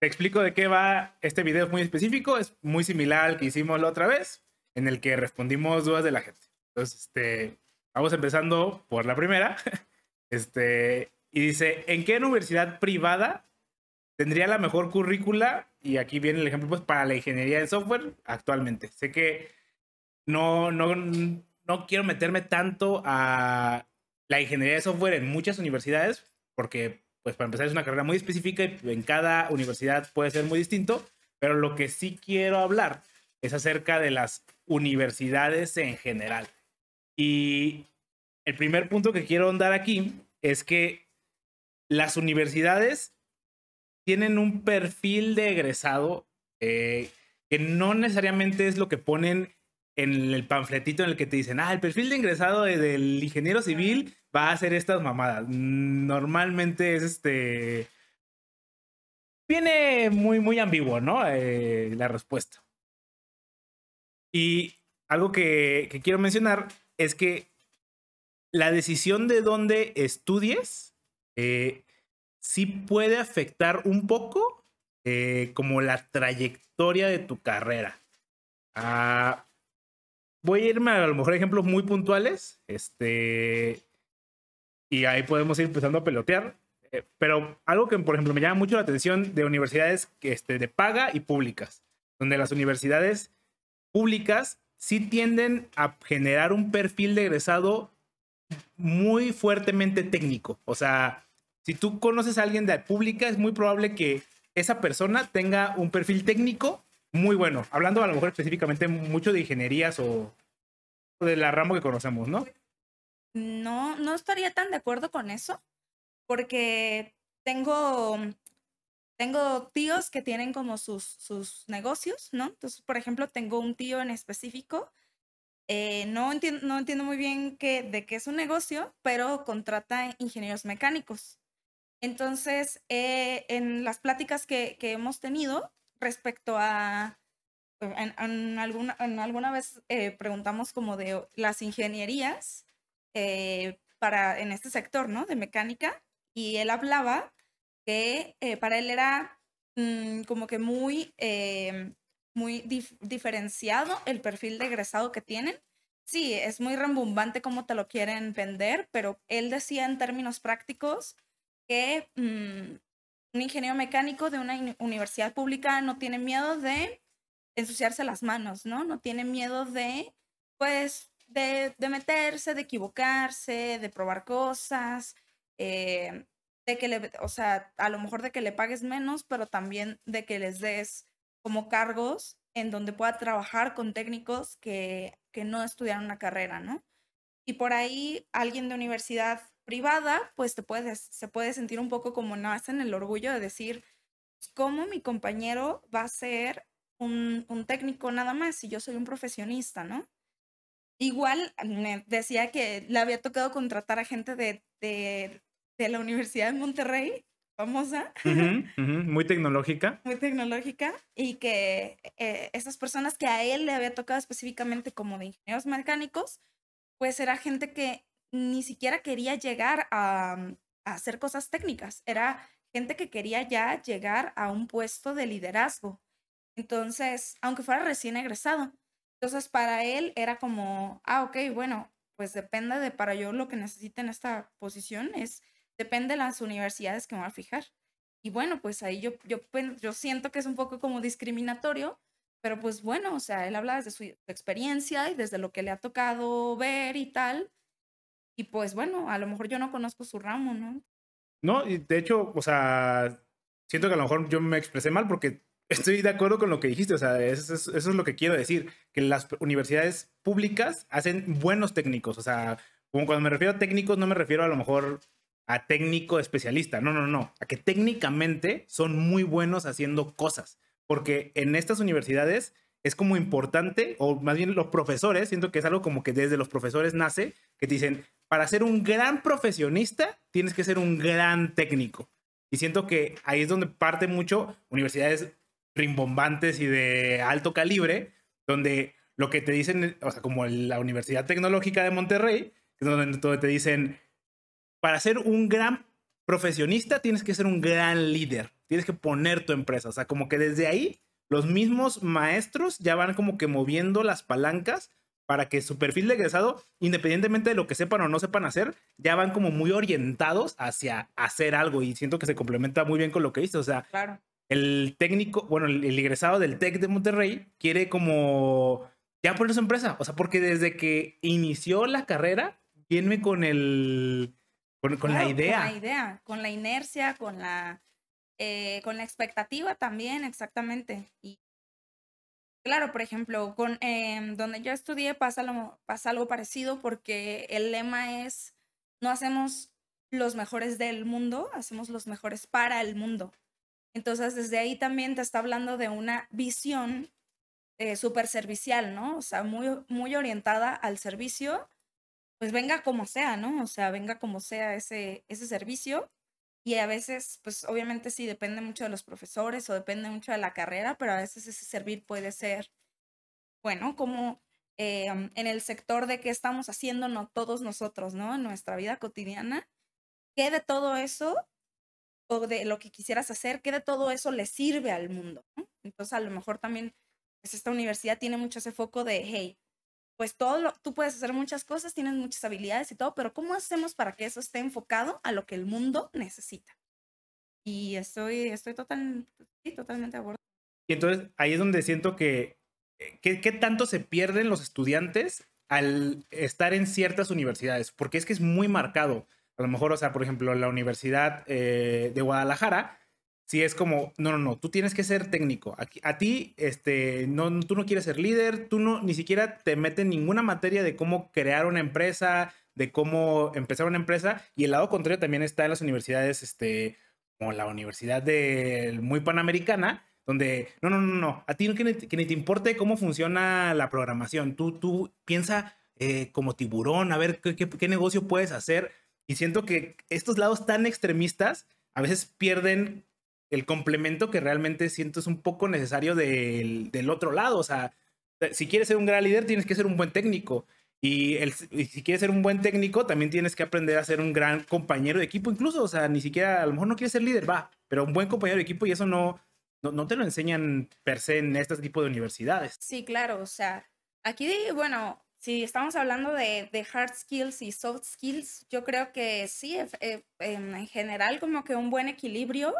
te explico de qué va este video muy específico, es muy similar al que hicimos la otra vez, en el que respondimos dudas de la gente. Entonces, este, vamos empezando por la primera. Este, y dice, ¿en qué universidad privada tendría la mejor currícula? Y aquí viene el ejemplo, pues, para la ingeniería de software actualmente. Sé que no, no, no quiero meterme tanto a la ingeniería de software en muchas universidades, porque, pues, para empezar, es una carrera muy específica y en cada universidad puede ser muy distinto, pero lo que sí quiero hablar es acerca de las universidades en general. Y el primer punto que quiero dar aquí es que las universidades tienen un perfil de egresado eh, que no necesariamente es lo que ponen en el panfletito en el que te dicen, ah, el perfil de ingresado del ingeniero civil va a hacer estas mamadas. Normalmente es este... Viene muy, muy ambiguo, ¿no? Eh, la respuesta. Y algo que, quiero mencionar es que la decisión de dónde estudies eh, sí puede afectar un poco eh, como la trayectoria de tu carrera. Ah, voy a irme a, lo mejor ejemplos muy puntuales. Este. Y ahí podemos ir empezando a pelotear. Eh, pero algo que, por ejemplo, me llama mucho la atención de universidades que, este, de paga y públicas, donde las universidades públicas sí tienden a generar un perfil de egresado muy fuertemente técnico. O sea, si tú conoces a alguien de pública, es muy probable que esa persona tenga un perfil técnico muy bueno. Hablando a lo mejor específicamente mucho de ingenierías o, de la rama que conocemos, ¿no? No, no estaría tan de acuerdo con eso, porque tengo, tengo tíos que tienen como sus, sus negocios, ¿no? Entonces, por ejemplo, tengo un tío en específico eh, no, entiendo, no entiendo muy bien qué, de qué es un negocio, pero contrata ingenieros mecánicos. Entonces, eh, en las pláticas que, que, hemos tenido respecto a, en, alguna, en alguna vez eh, preguntamos como de las ingenierías para, en este sector, ¿no? De mecánica, y él hablaba que para él era mm, como que muy muy diferenciado el perfil de egresado que tienen. Sí, es muy rembumbante como te lo quieren vender, pero él decía en términos prácticos que mm, un ingeniero mecánico de una universidad pública no tiene miedo de ensuciarse las manos, ¿no? No tiene miedo de, pues, de, meterse, de equivocarse, de probar cosas, eh, de que le, o sea, a lo mejor de que le pagues menos, pero también de que les des como cargos en donde pueda trabajar con técnicos que, que no estudiaron una carrera, ¿no? Y por ahí alguien de universidad privada, pues te puedes, se puede sentir un poco como no hacen el orgullo de decir, ¿cómo mi compañero va a ser un, un técnico nada más si yo soy un profesionista, ¿no? Igual me decía que le había tocado contratar a gente de, de, de la Universidad de Monterrey famosa. Muy tecnológica. Muy tecnológica. Y que eh, esas personas que a él le había tocado específicamente como de ingenieros mecánicos, pues era gente que ni siquiera quería llegar a, mm, a hacer cosas técnicas. Era gente que quería ya llegar a un puesto de liderazgo. Entonces, aunque fuera recién egresado. Entonces, para él era como, ah, ok, bueno, pues depende de para yo lo que necesite en esta posición es depende de las universidades que me voy a fijar. Y bueno, pues ahí yo, yo, yo siento que es un poco como discriminatorio, pero pues bueno, o sea, él habla desde su experiencia y desde lo que le ha tocado ver y tal. Y pues bueno, a lo mejor yo no conozco su ramo, ¿no? No, y de hecho, o sea, siento que a lo mejor yo me expresé mal porque estoy de acuerdo con lo que dijiste, o sea, eso, eso, es lo que quiero decir, que las universidades públicas hacen buenos técnicos, o sea, como cuando me refiero a técnicos no me refiero a lo mejor a técnico especialista. No, no, no. A que técnicamente son muy buenos haciendo cosas. Porque en estas universidades es como importante, o más bien los profesores, siento que es algo como que desde los profesores nace, que te dicen, para ser un gran profesionista tienes que ser un gran técnico. Y siento que ahí es donde parte mucho universidades rimbombantes y de alto calibre, donde lo que te dicen, o sea, como la Universidad Tecnológica de Monterrey, donde te dicen, para ser un gran profesionista tienes que ser un gran líder, tienes que poner tu empresa, o sea, como que desde ahí los mismos maestros ya van como que moviendo las palancas para que su perfil de egresado, independientemente de lo que sepan o no sepan hacer, ya van como muy orientados hacia hacer algo y siento que se complementa muy bien con lo que dice, o sea, Claro. El técnico, bueno, el, el egresado del TEC de Monterrey quiere como ya poner su empresa, o sea, porque desde que inició la carrera, viene con el, con, con la idea. Con la idea, con la inercia, con la, eh, con la expectativa también, exactamente. Y claro, por ejemplo, con em, donde yo estudié pasa, lo- pasa algo parecido porque el lema es, no hacemos los mejores del mundo, hacemos los mejores para el mundo. Entonces, desde ahí también te está hablando de una visión eh, súper servicial, ¿no? O sea, muy, muy orientada al servicio pues venga como sea, ¿no? O sea, venga como sea ese, ese servicio. Y a veces, pues obviamente sí, depende mucho de los profesores o depende mucho de la carrera, pero a veces ese servir puede ser, bueno, como eh, en el sector de qué estamos haciendo no, todos nosotros, ¿no? En nuestra vida cotidiana, ¿qué de todo eso o de lo que quisieras hacer, qué de todo eso le sirve al mundo? ¿no? Entonces, a lo mejor también, pues esta universidad tiene mucho ese foco de, hey, pues todo lo, tú puedes hacer muchas cosas, tienes muchas habilidades y todo, pero ¿cómo hacemos para que eso esté enfocado a lo que el mundo necesita? Y estoy, estoy total, sí, totalmente de acuerdo. Y entonces ahí es donde siento que, eh, que, qué tanto se pierden los estudiantes al estar en ciertas universidades, porque es que es muy marcado. A lo mejor, o sea, por ejemplo, la Universidad eh, de Guadalajara, si es como, no, no, no, tú tienes que ser técnico. Aquí, a ti, este, no, tú no quieres ser líder, tú no, ni siquiera te meten ninguna materia de cómo crear una empresa, de cómo empezar una empresa. Y el lado contrario también está en las universidades, este, como la Universidad de muy Panamericana, donde, no, no, no, no, a ti no que ni, te importe cómo funciona la programación, tú, tú piensa eh, como tiburón, a ver qué, qué, qué negocio puedes hacer. Y siento que estos lados tan extremistas a veces pierden el complemento que realmente siento es un poco necesario del, del, otro lado. O sea, si quieres ser un gran líder, tienes que ser un buen técnico. Y, el, y, si quieres ser un buen técnico, también tienes que aprender a ser un gran compañero de equipo. Incluso, o sea, ni siquiera, a lo mejor no quieres ser líder, va, pero un buen compañero de equipo y eso no, no, no te lo enseñan per se en este tipo de universidades. Sí, claro. O sea, aquí, bueno, si estamos hablando de, hard skills y soft skills, yo creo que sí, en general como que un buen equilibrio,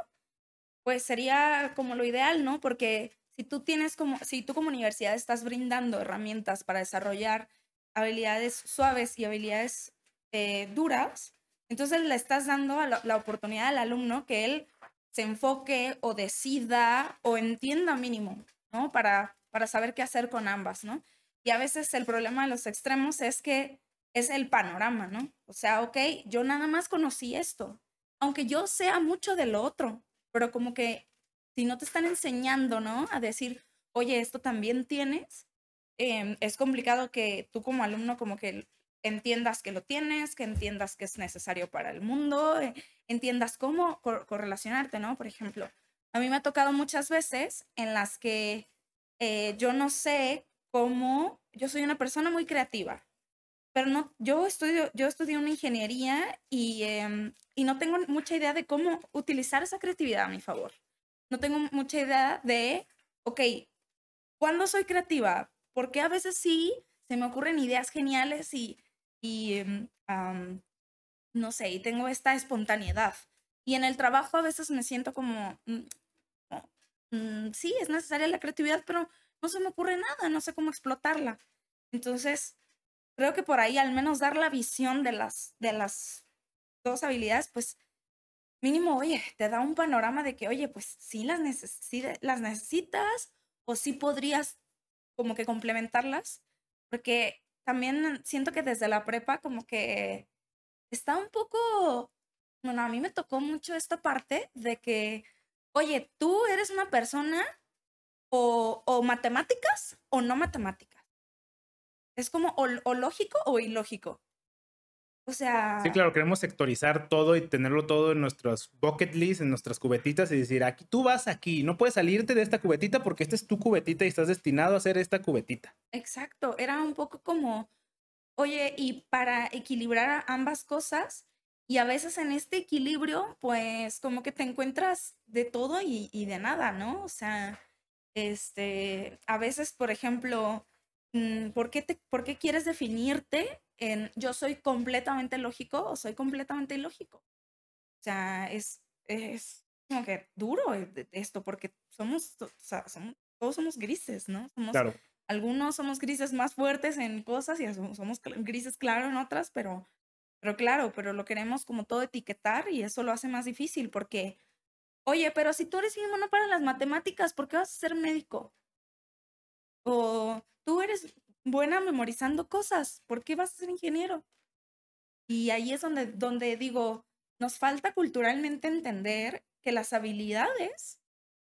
pues sería como lo ideal, ¿no? Porque si tú tienes como, si tú como universidad estás brindando herramientas para desarrollar habilidades suaves y habilidades eh, duras, entonces le estás dando la, la oportunidad al alumno que él se enfoque o decida o entienda mínimo, ¿no? Para, para saber qué hacer con ambas, ¿no? Y a veces el problema de los extremos es que es el panorama, ¿no? O sea, ok, yo nada más conocí esto, aunque yo sea mucho de lo otro, pero como que si no te están enseñando, ¿no? A decir, oye, esto también tienes, eh, es complicado que tú como alumno como que entiendas que lo tienes, que entiendas que es necesario para el mundo, eh, entiendas cómo cor correlacionarte, ¿no? Por ejemplo, a mí me ha tocado muchas veces en las que eh, yo no sé cómo, yo soy una persona muy creativa, pero no, yo estudio, yo estudié una ingeniería y, eh, y no tengo mucha idea de cómo utilizar esa creatividad a mi favor. No tengo mucha idea de, ok, ¿cuándo soy creativa? Porque a veces sí se me ocurren ideas geniales y, y um, no sé, y tengo esta espontaneidad. Y en el trabajo a veces me siento como, mm, mm, sí, es necesaria la creatividad, pero no se me ocurre nada, no sé cómo explotarla. Entonces, creo que por ahí al menos dar la visión de las, de las dos habilidades, pues mínimo, oye, te da un panorama de que, oye, pues sí las, neces sí las necesitas o sí podrías como que complementarlas, porque también siento que desde la prepa como que está un poco, bueno, a mí me tocó mucho esta parte de que, oye, tú eres una persona o, o matemáticas o no matemáticas. Es como o, o, lógico o ilógico. O sea. Sí, claro, queremos sectorizar todo y tenerlo todo en nuestros bucket list, en nuestras cubetitas y decir, aquí tú vas aquí, no puedes salirte de esta cubetita porque esta es tu cubetita y estás destinado a hacer esta cubetita. Exacto, era un poco como, oye, y para equilibrar ambas cosas Y a veces en este equilibrio, pues como que te encuentras de todo y, y de nada, ¿no? O sea, este, a veces, por ejemplo, mm, ¿por qué, te, ¿por qué quieres definirte en yo soy completamente lógico o soy completamente ilógico? O sea, es, es como que duro e, esto porque somos, o sea, somos todos somos grises, ¿no? Somos, Claro. Algunos somos grises más fuertes en cosas y somos, grises claro en otras, pero, pero claro, pero lo queremos como todo etiquetar y eso lo hace más difícil porque, oye, pero si tú eres bien bueno para las matemáticas, ¿por qué vas a ser médico? O tú eres buena memorizando cosas, ¿por qué vas a ser ingeniero? Y ahí es donde, donde digo, nos falta culturalmente entender que las habilidades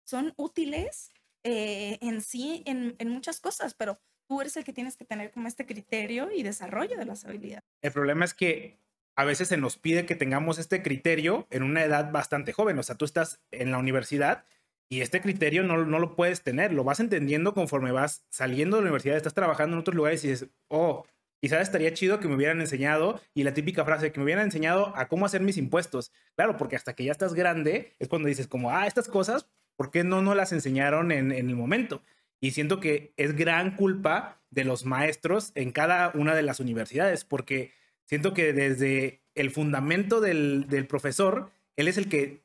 son útiles eh, en sí en, en muchas cosas, pero tú eres el que tienes que tener como este criterio y desarrollo de las habilidades. El problema es que a veces se nos pide que tengamos este criterio en una edad bastante joven. O sea, tú estás en la universidad y este criterio no, no lo puedes tener. Lo vas entendiendo conforme vas saliendo de la universidad, estás trabajando en otros lugares y dices, oh, quizás estaría chido que me hubieran enseñado. Y la típica frase, que me hubieran enseñado a cómo hacer mis impuestos. Claro, porque hasta que ya estás grande es cuando dices como, ah, estas cosas, ¿por qué no nos las enseñaron en, en el momento? Y siento que es gran culpa de los maestros en cada una de las universidades, porque siento que desde el fundamento del, profesor, él es el que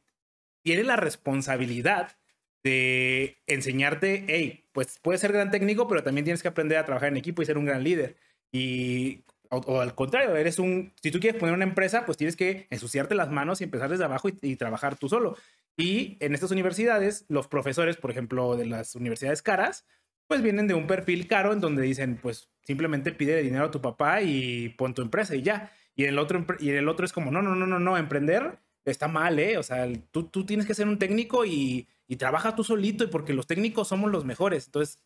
tiene la responsabilidad de enseñarte, hey, pues puedes ser gran técnico, pero también tienes que aprender a trabajar en equipo y ser un gran líder. Y, o, al contrario, eres un, si tú quieres poner una empresa, pues tienes que ensuciarte las manos y empezar desde abajo y trabajar tú solo. Y en estas universidades, los profesores, por ejemplo, de las universidades caras, pues vienen de un perfil caro en donde dicen, pues simplemente pide dinero a tu papá y pon tu empresa y ya. Y el otro, y el otro es como, no, no, no, no, no, emprender está mal, ¿eh? O sea, tú, tú tienes que ser un técnico y, y trabaja tú solito y porque los técnicos somos los mejores. Entonces,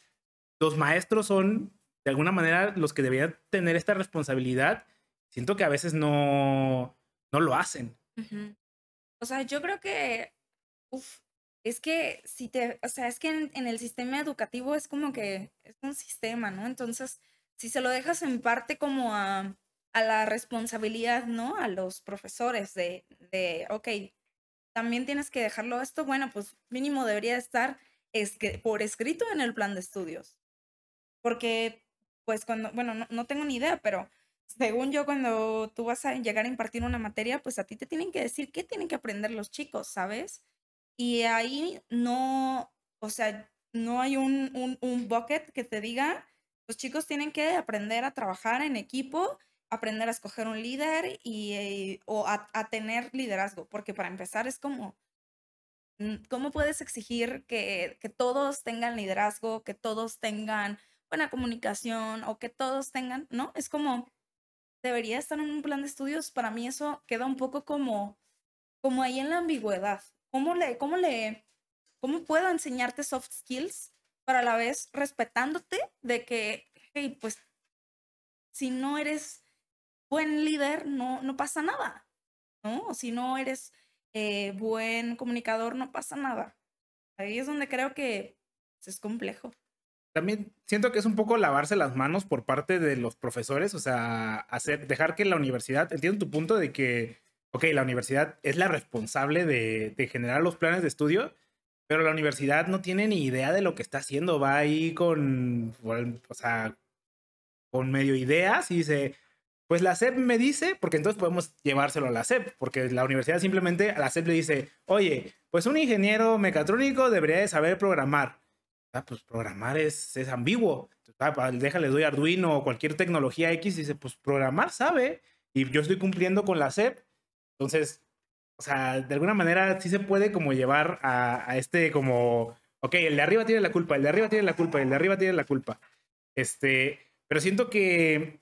los maestros son, de alguna manera, los que deberían tener esta responsabilidad. Siento que a veces no, no lo hacen. O sea, yo creo que, es que si te, o sea, es que en, el sistema educativo es como que es un sistema, ¿no? Entonces, si se lo dejas en parte como a, a la responsabilidad, ¿no? A los profesores de, de, ok, también tienes que dejarlo esto, bueno, pues mínimo debería estar escri- por escrito en el plan de estudios. Porque, pues cuando, bueno, no, no tengo ni idea, pero según yo, cuando tú vas a llegar a impartir una materia, pues a ti te tienen que decir qué tienen que aprender los chicos, ¿sabes? Y ahí no, o sea, no hay un, un, bucket que te diga, los chicos tienen que aprender a trabajar en equipo, aprender a escoger un líder y, eh, o a, a tener liderazgo, porque para empezar es como, mm, ¿cómo puedes exigir que, que todos tengan liderazgo, que todos tengan buena comunicación o que todos tengan, ¿no? Es como, debería estar en un plan de estudios. Para mí eso queda un poco como, como ahí en la ambigüedad. ¿Cómo le, cómo le, cómo puedo enseñarte soft skills, pero a la vez respetándote de que, hey, pues, si no eres buen líder, no, no pasa nada, ¿no? Si no eres eh, buen comunicador, no pasa nada. Ahí es donde creo que es complejo. También siento que es un poco lavarse las manos por parte de los profesores, o sea, hacer, dejar que la universidad, entiendo tu punto de que, ok, la universidad es la responsable de, de generar los planes de estudio, pero la universidad no tiene ni idea de lo que está haciendo, va ahí con, con, o sea, con medio ideas y dice, pues la SEP me dice, porque entonces podemos llevárselo a la SEP, porque la universidad simplemente a la SEP le dice, oye, pues un ingeniero mecatrónico debería de saber programar. Ah, pues programar es, es ambiguo. Ah, déjale, doy Arduino o cualquier tecnología X y dice, pues programar sabe. Y yo estoy cumpliendo con la SEP. Entonces, o sea, de alguna manera sí se puede como llevar a, este como, ok, el de arriba tiene la culpa, el de arriba tiene la culpa, el de arriba tiene la culpa. Este, pero siento que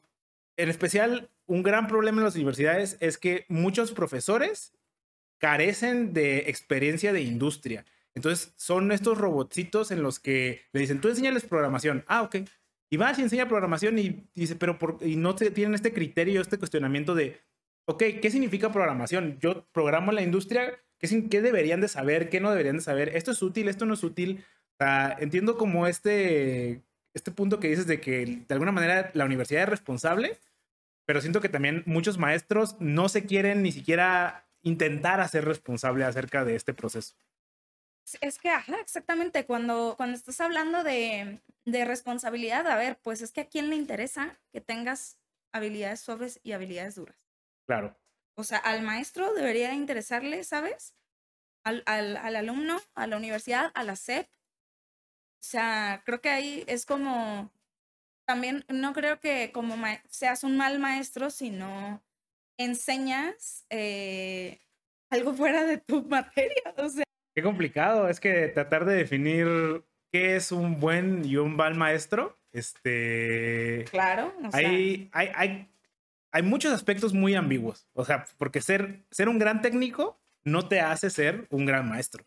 en especial un gran problema en las universidades es que muchos profesores carecen de experiencia de industria. Entonces son estos robotcitos en los que le dicen, tú enséñales programación. Ah, ok. Y vas y enseña programación y dice, pero por, y no te, tienen este criterio, este cuestionamiento de, ok, ¿qué significa programación? Yo programo la industria, ¿qué, deberían de saber? ¿Qué no deberían de saber? ¿Esto es útil? ¿Esto no es útil? Entiendo como este, este punto que dices de que de alguna manera la universidad es responsable, pero siento que también muchos maestros no se quieren ni siquiera intentar hacer responsable acerca de este proceso. Es que, ajá, exactamente, cuando, cuando estás hablando de, de responsabilidad, a ver, pues es que a quién le interesa que tengas habilidades suaves y habilidades duras. Claro. O sea, al maestro debería interesarle, ¿sabes? Al, al, al, alumno, a la universidad, a la SEP. O sea, creo que ahí es como, también no creo que como seas un mal maestro si no enseñas eh, algo fuera de tu materia. O sea. Qué complicado, es que tratar de definir qué es un buen y un mal maestro, este... Claro. O sea... hay, hay, hay, hay muchos aspectos muy ambiguos. O sea, porque ser, ser un gran técnico no te hace ser un gran maestro.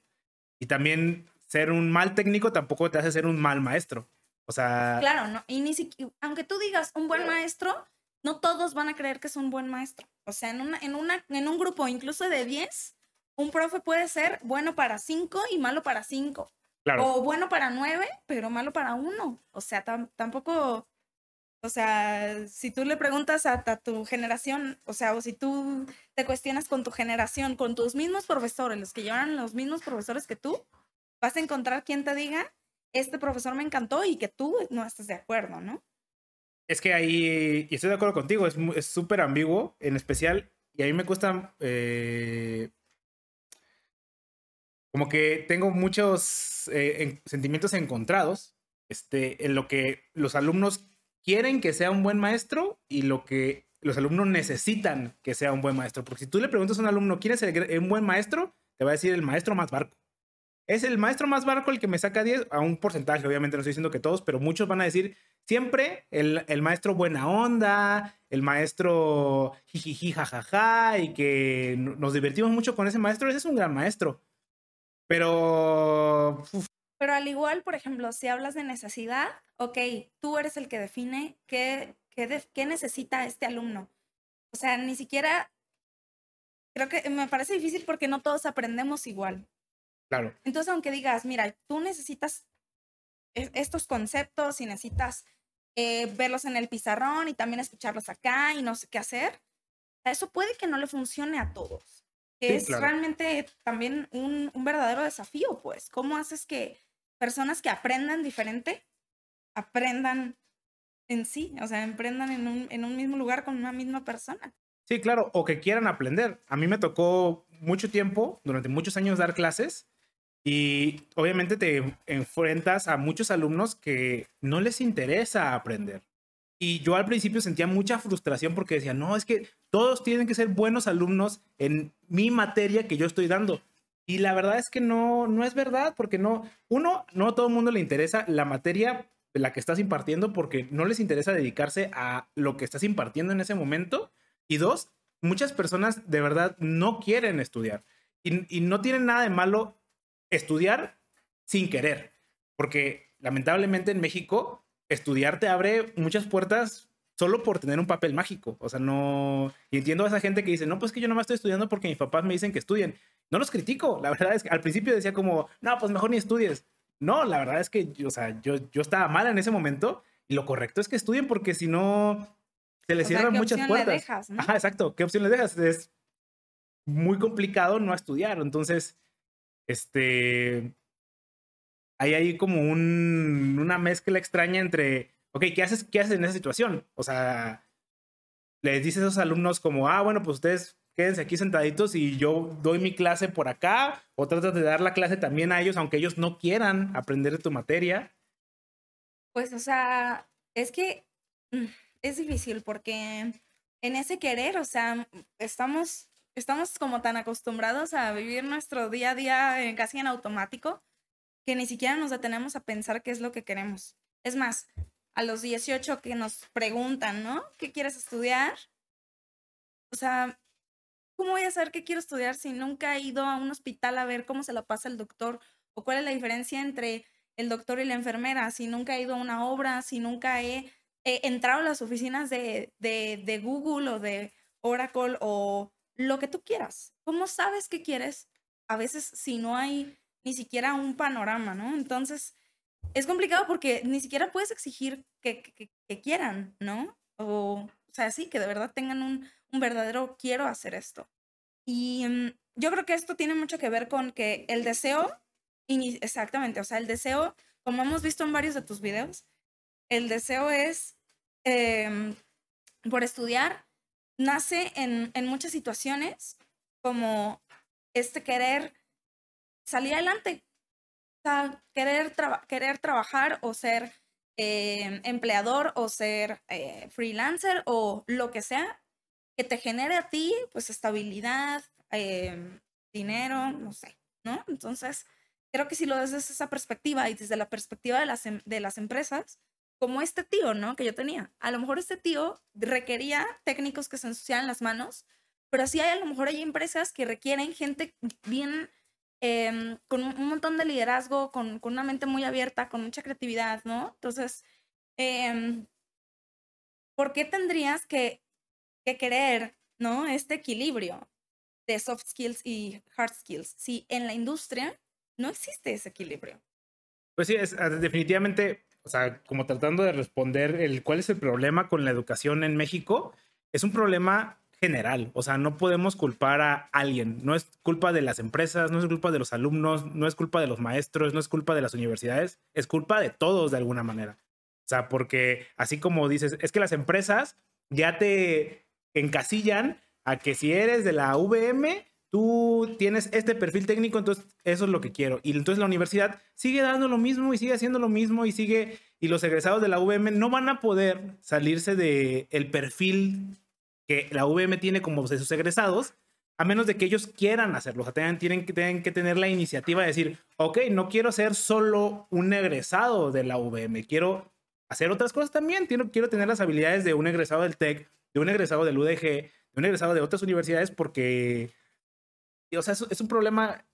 Y también ser un mal técnico tampoco te hace ser un mal maestro. O sea. Claro, no. Y ni siquiera, aunque tú digas un buen maestro, no todos van a creer que es un buen maestro. O sea, en, una, en, una, en un grupo incluso de 10, un profe puede ser bueno para 5 y malo para 5. Claro. O bueno para 9, pero malo para 1. O sea, tampoco o sea, si tú le preguntas a, tu generación, o sea, o si tú te cuestionas con tu generación, con tus mismos profesores, los que llevan los mismos profesores que tú, vas a encontrar quien te diga, este profesor me encantó y que tú no estás de acuerdo, ¿no? Es que ahí, y estoy de acuerdo contigo, es súper ambiguo, en especial, y a mí me cuesta, eh, como que tengo muchos eh, sentimientos encontrados, este, en lo que los alumnos quieren que sea un buen maestro y lo que los alumnos necesitan que sea un buen maestro. Porque si tú le preguntas a un alumno, ¿quién es un buen maestro? Te va a decir el maestro más barco. Es el maestro más barco el que me saca 10 a un porcentaje, obviamente no estoy diciendo que todos, pero muchos van a decir siempre el, el maestro buena onda, el maestro jijiji jajaja y que nos divertimos mucho con ese maestro, ese es un gran maestro. Pero pero al igual, por ejemplo, si hablas de necesidad, ok, tú eres el que define qué, qué, necesita este alumno. O sea, ni siquiera, creo que me parece difícil porque no todos aprendemos igual. Claro. Entonces, aunque digas, mira, tú necesitas e, estos conceptos y necesitas eh, verlos en el pizarrón y también escucharlos acá y no sé qué hacer, eso puede que no le funcione a todos. es realmente también un, un, verdadero desafío, pues. ¿Cómo haces que personas que aprendan diferente, aprendan en sí, o sea, aprendan en un, en un mismo lugar con una misma persona. Sí, claro, o que quieran aprender. A mí me tocó mucho tiempo, durante muchos años, dar clases y obviamente te enfrentas a muchos alumnos que no les interesa aprender. Y yo al principio sentía mucha frustración porque decía, no, es que todos tienen que ser buenos alumnos en mi materia que yo estoy dando. Y la verdad es que no, no es verdad, porque no, uno, no a todo el mundo le interesa la materia de la que estás impartiendo porque no les interesa dedicarse a lo que estás impartiendo en ese momento. Y dos, muchas personas de verdad no quieren estudiar. Y, y no tienen nada de malo estudiar sin querer, porque lamentablemente en México estudiar te abre muchas puertas solo por tener un papel mágico. O sea, no. Y entiendo a esa gente que dice, no, pues que yo no me estoy estudiando porque mis papás me dicen que estudien. No los critico. La verdad es que al principio decía como, no, pues mejor ni estudies. No, la verdad es que, o sea, yo, yo estaba mal en ese momento y lo correcto es que estudien porque si no, se les cierran muchas puertas. Ajá, exacto. ¿Qué opción les dejas? Es muy complicado no estudiar. Entonces, este. Hay ahí como un, una mezcla extraña entre ok, ¿qué haces, ¿qué haces en esa situación? O sea, les dices a esos alumnos como, ah, bueno, pues ustedes quédense aquí sentaditos y yo doy mi clase por acá, o tratas de dar la clase también a ellos, aunque ellos no quieran aprender de tu materia. Pues, o sea, es que mm, es difícil porque en ese querer, o sea, estamos, estamos como tan acostumbrados a vivir nuestro día a día casi en automático que ni siquiera nos detenemos a pensar qué es lo que queremos. Es más, a los 18 que nos preguntan, ¿no? ¿Qué quieres estudiar? O sea, ¿cómo voy a saber qué quiero estudiar si nunca he ido a un hospital a ver cómo se la pasa el doctor? ¿O cuál es la diferencia entre el doctor y la enfermera? Si nunca he ido a una obra, si nunca he, entrado a las oficinas de, de, Google o de Oracle o lo que tú quieras. ¿Cómo sabes qué quieres? A veces si no hay ni siquiera un panorama, ¿no? Entonces, es complicado porque ni siquiera puedes exigir que, que, quieran, ¿no? O sea, sí, que de verdad tengan un, un verdadero quiero hacer esto. Y mm, yo creo que esto tiene mucho que ver con que el deseo, exactamente, o sea, el deseo, como hemos visto en varios de tus videos, el deseo es em, por estudiar, nace en, en muchas situaciones como este querer salir adelante, querer, querer trabajar o ser em, empleador o ser eh, freelancer o lo que sea que te genere a ti pues estabilidad, em, dinero, no sé, ¿no? Entonces, creo que si lo ves desde esa perspectiva y desde la perspectiva de las, em, de las empresas, como este tío, ¿no? Que yo tenía. A lo mejor este tío requería técnicos que se ensuciaran las manos, pero sí hay a lo mejor hay empresas que requieren gente bien, em, con un montón de liderazgo, con, con, una mente muy abierta, con mucha creatividad, ¿no? Entonces, eh, ¿por qué tendrías que, que querer, ¿no? Este equilibrio de soft skills y hard skills, si en la industria no existe ese equilibrio. Pues sí, es, ah, definitivamente, o sea, como tratando de responder el cuál es el problema con la educación en México, es un problema general, o sea, no podemos culpar a alguien, no es culpa de las empresas, no es culpa de los alumnos, no es culpa de los maestros, no es culpa de las universidades, es culpa de todos de alguna manera. O sea, porque así como dices, es que las empresas ya te encasillan a que si eres de la VM, tú tienes este perfil técnico, entonces eso es lo que quiero. Y entonces la universidad sigue dando lo mismo y sigue haciendo lo mismo y sigue, y los egresados de la VM no van a poder salirse del el perfil que la VM tiene como de sus egresados, a menos de que ellos quieran hacerlo. O sea, tienen, tienen, tienen que tener la iniciativa de decir, ok, no quiero ser solo un egresado de la VM, quiero hacer otras cosas también, quiero, quiero tener las habilidades de un egresado del TEC, de un egresado del UDG, de un egresado de otras universidades, porque, o sea, es, un problema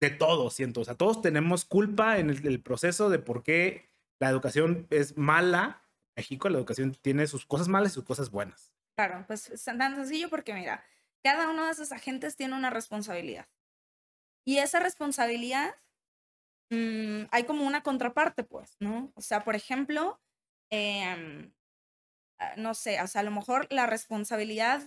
de todos, siento. O sea, todos tenemos culpa en el, proceso de por qué la educación es mala. En México la educación tiene sus cosas malas y sus cosas buenas. Claro, pues es tan sencillo porque mira, cada uno de esos agentes tiene una responsabilidad. Y esa responsabilidad, mm, hay como una contraparte, pues, ¿no? O sea, por ejemplo, eh, no sé, o sea, a lo mejor la responsabilidad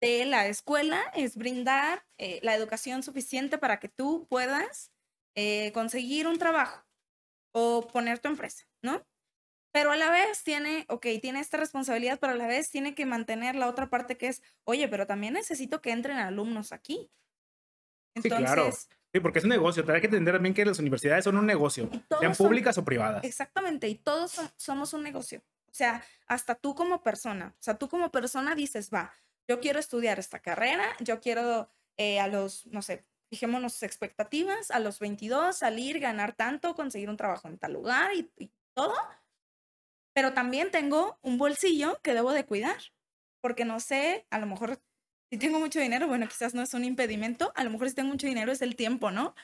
de la escuela es brindar eh, la educación suficiente para que tú puedas eh, conseguir un trabajo o poner tu empresa, ¿no? Pero a la vez tiene, ok, tiene esta responsabilidad, pero a la vez tiene que mantener la otra parte que es, oye, pero también necesito que entren alumnos aquí. Entonces, sí, claro. Sí, porque es un negocio. Hay que entender también que las universidades son un negocio, sean públicas o privadas. Exactamente, y todos somos un negocio. O sea, hasta tú como persona, o sea, tú como persona dices, va, yo quiero estudiar esta carrera, yo quiero eh, a los, no sé, fijémonos expectativas, a los 22 salir, ganar tanto, conseguir un trabajo en tal lugar y, y todo. Pero también tengo un bolsillo que debo de cuidar, porque no sé, a lo mejor si tengo mucho dinero, bueno, quizás no es un impedimento, a lo mejor si tengo mucho dinero es el tiempo, ¿no?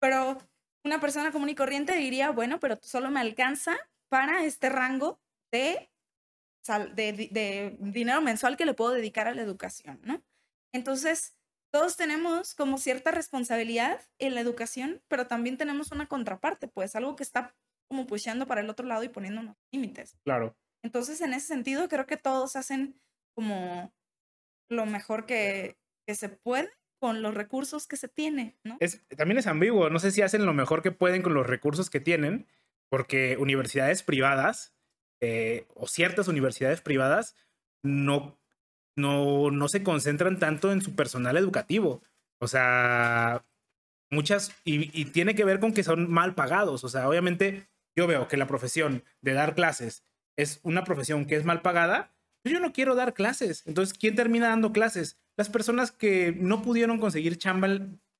Pero una persona común y corriente diría, bueno, pero solo me alcanza para este rango de, de, dinero mensual que le puedo dedicar a la educación, ¿no? Entonces, todos tenemos como cierta responsabilidad en la educación, pero también tenemos una contraparte, pues algo que está como pusheando para el otro lado y poniendo unos límites. Claro. Entonces, en ese sentido, creo que todos hacen como lo mejor que, que se puede con los recursos que se tiene, ¿no? Es, también es ambiguo, no sé si hacen lo mejor que pueden con los recursos que tienen, porque universidades privadas eh, o ciertas universidades privadas no, no, no se concentran tanto en su personal educativo. O sea, muchas, y, tiene que ver con que son mal pagados. O sea, obviamente yo veo que la profesión de dar clases es una profesión que es mal pagada, pues yo no quiero dar clases. Entonces, ¿quién termina dando clases? Las personas que no pudieron conseguir chamba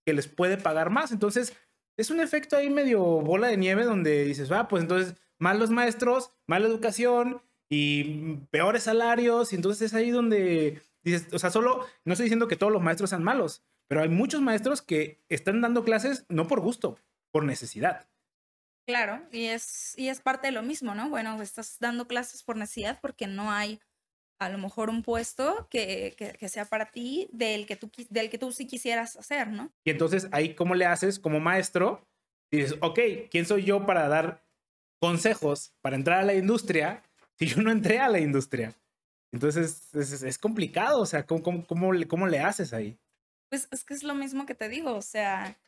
que les puede pagar más. Entonces, es un efecto ahí medio bola de nieve donde dices, ah, pues entonces malos maestros, mala educación y peores salarios. Y entonces es ahí donde dices, o sea, solo, no estoy diciendo que todos los maestros sean malos, pero hay muchos maestros que están dando clases no por gusto, por necesidad. Claro, y es, y es parte de lo mismo, ¿no? Bueno, estás dando clases por necesidad porque no hay a lo mejor un puesto que, que, sea para ti del que, tú, del que tú sí quisieras hacer, ¿no? Y entonces ahí, ¿cómo le haces como maestro? Dices, ok, ¿quién soy yo para dar consejos para entrar a la industria si yo no entré a la industria. Entonces es, complicado, o sea, ¿cómo, cómo, cómo, le, ¿cómo le haces ahí? Pues es que es lo mismo que te digo, o sea,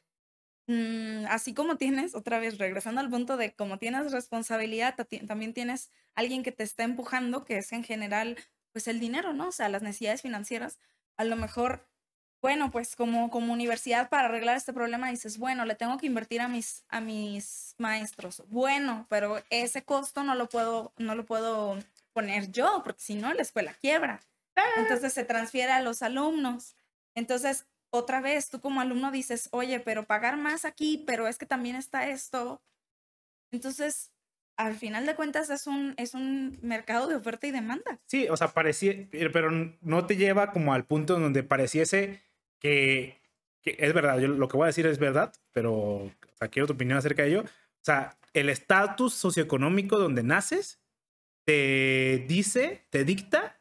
mm, así como tienes, otra vez, regresando al punto de como tienes responsabilidad, también tienes alguien que te está empujando, que es en general, pues el dinero, ¿no? O sea, las necesidades financieras. A lo mejor, bueno, pues como, como universidad para arreglar este problema dices, bueno, le tengo que invertir a mis, a mis maestros. Bueno, pero ese costo no lo puedo, no lo puedo poner yo, porque si no, la escuela quiebra. Ah. Entonces se transfiere a los alumnos. Entonces, otra vez, tú como alumno dices, oye, pero pagar más aquí, pero es que también está esto. Entonces, al final de cuentas es un, es un mercado de oferta y demanda. Sí, o sea, parecía, pero no te lleva como al punto donde pareciese que, es verdad, yo lo que voy a decir es verdad, pero o sea, quiero tu opinión acerca de ello. O sea, el estatus socioeconómico donde naces te dice, te dicta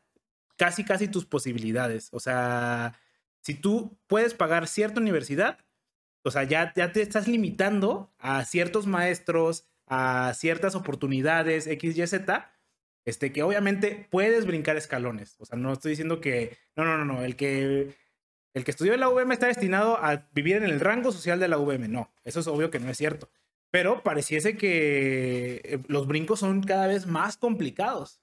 casi, casi tus posibilidades. O sea, si tú puedes pagar cierta universidad, o sea, ya, ya te estás limitando a ciertos maestros, a ciertas oportunidades, X, Y, Z, este, que obviamente puedes brincar escalones. O sea, no estoy diciendo que, no, no, no, no, el que, el que estudió en la UVM está destinado a vivir en el rango social de la UVM. No, eso es obvio que no es cierto. Pero pareciese que eh, los brincos son cada vez más complicados.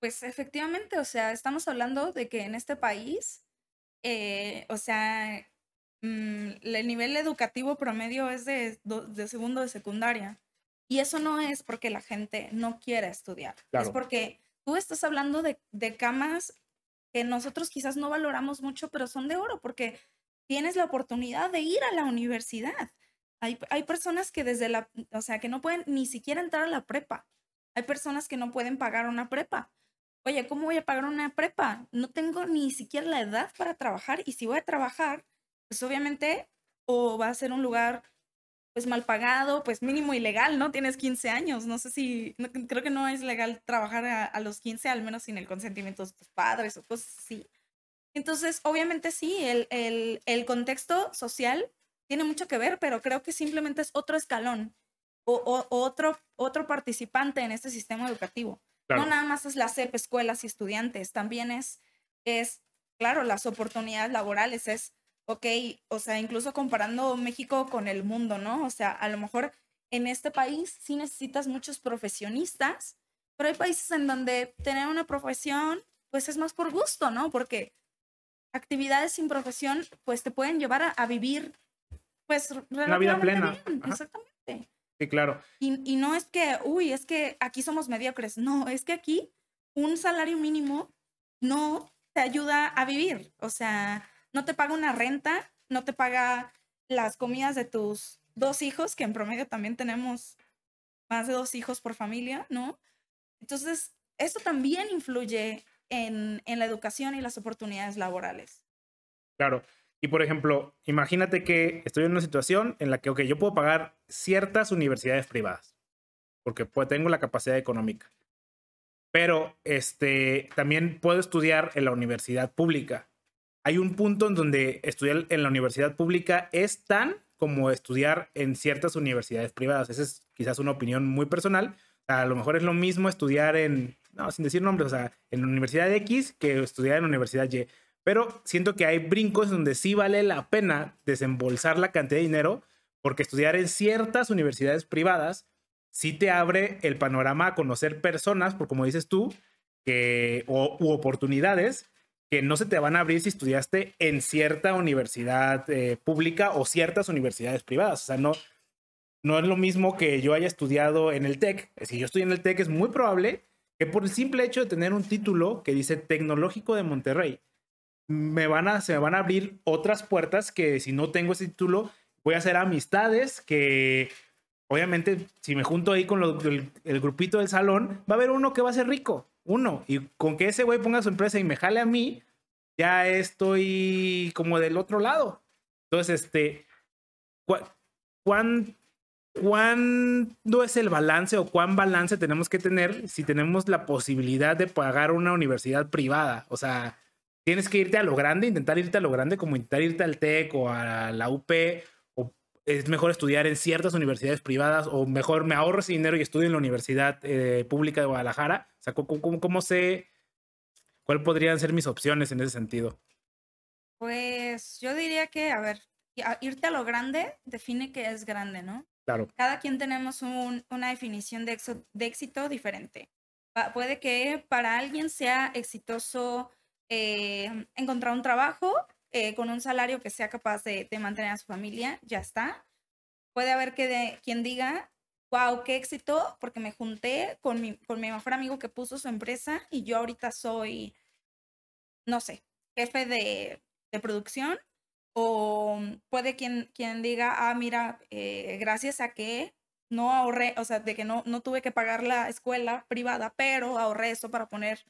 Pues efectivamente, o sea, estamos hablando de que en este país eh, o sea, mm, el nivel educativo promedio es de, de, segundo de secundaria. Y eso no es porque la gente no quiera estudiar. Es porque tú estás hablando de, de camas que nosotros quizás no valoramos mucho, pero son de oro, porque tienes la oportunidad de ir a la universidad. Hay, hay, personas que desde la, o sea, que no pueden ni siquiera entrar a la prepa. Hay personas que no pueden pagar una prepa oye, ¿cómo voy a pagar una prepa? No tengo ni siquiera la edad para trabajar y si voy a trabajar, pues obviamente o va a ser un lugar pues mal pagado, pues mínimo ilegal, ¿no? Tienes 15 años, no sé si, creo que no es legal trabajar a, los 15, al menos sin el consentimiento de tus padres o cosas así. Entonces, obviamente sí, el, el, el contexto social tiene mucho que ver, pero creo que simplemente es otro escalón o, o, otro, otro participante en este sistema educativo. No nada más es la CEP, escuelas y estudiantes, también es, es, claro, las oportunidades laborales, es, ok, o sea, incluso comparando México con el mundo, ¿no? O sea, a lo mejor en este país sí necesitas muchos profesionistas, pero hay países en donde tener una profesión, pues es más por gusto, ¿no? Porque actividades sin profesión, pues te pueden llevar a, vivir, pues, una vida plena. Exactamente claro. Y, no es que, uy, es que aquí somos mediocres. No, es que aquí un salario mínimo no te ayuda a vivir. O sea, no te paga una renta, no te paga las comidas de tus dos hijos, que en promedio también tenemos más de dos hijos por familia, ¿no? Entonces, esto también influye en, en la educación y las oportunidades laborales. Claro. Y por ejemplo, imagínate que estoy en una situación en la que, ok, yo puedo pagar ciertas universidades privadas, porque pues, tengo la capacidad económica. Pero este, también puedo estudiar en la universidad pública. Hay un punto en donde estudiar en la universidad pública es tan como estudiar en ciertas universidades privadas. Esa es quizás una opinión muy personal. a lo mejor es lo mismo estudiar en, no, sin decir nombres, o sea, en la Universidad X que estudiar en la Universidad Y. Pero siento que hay brincos donde sí vale la pena desembolsar la cantidad de dinero, porque estudiar en ciertas universidades privadas sí te abre el panorama a conocer personas, por como dices tú, o, u oportunidades que no se te van a abrir si estudiaste en cierta universidad eh, pública o ciertas universidades privadas. O sea, no, no es lo mismo que yo haya estudiado en el TEC. Si yo estoy en el TEC, es muy probable que por el simple hecho de tener un título que dice Tecnológico de Monterrey, me van a, se me van a abrir otras puertas que si no tengo ese título, voy a hacer amistades que obviamente si me junto ahí con el, grupito del salón, va a haber uno que va a ser rico, uno, y con que ese güey ponga su empresa y me jale a mí, ya estoy como del otro lado. Entonces, este, ¿cuán, ¿cuándo es el balance o cuán balance tenemos que tener si tenemos la posibilidad de pagar una universidad privada? O sea, tienes que irte a lo grande, intentar irte a lo grande, como intentar irte al TEC o a la UP, es mejor estudiar en ciertas universidades privadas, o mejor me ahorro ese dinero y estudio en la Universidad eh, Pública de Guadalajara. O sea, ¿cómo, cómo, sé ¿cuál podrían ser mis opciones en ese sentido? Pues yo diría que, a ver, irte a lo grande define que es grande, ¿no? Claro. Cada quien tenemos una definición de, de éxito diferente. puede que para alguien sea exitoso eh, encontrar un trabajo eh, con un salario que sea capaz de, mantener a su familia, ya está. Puede haber que quien diga, wow, qué éxito, porque me junté con mi, con mi mejor amigo que puso su empresa y yo ahorita soy, no sé, jefe de, de producción. O puede quien, quien diga, ah, mira, eh, gracias a que no ahorré, o sea, de que no, no tuve que pagar la escuela privada, pero ahorré eso para poner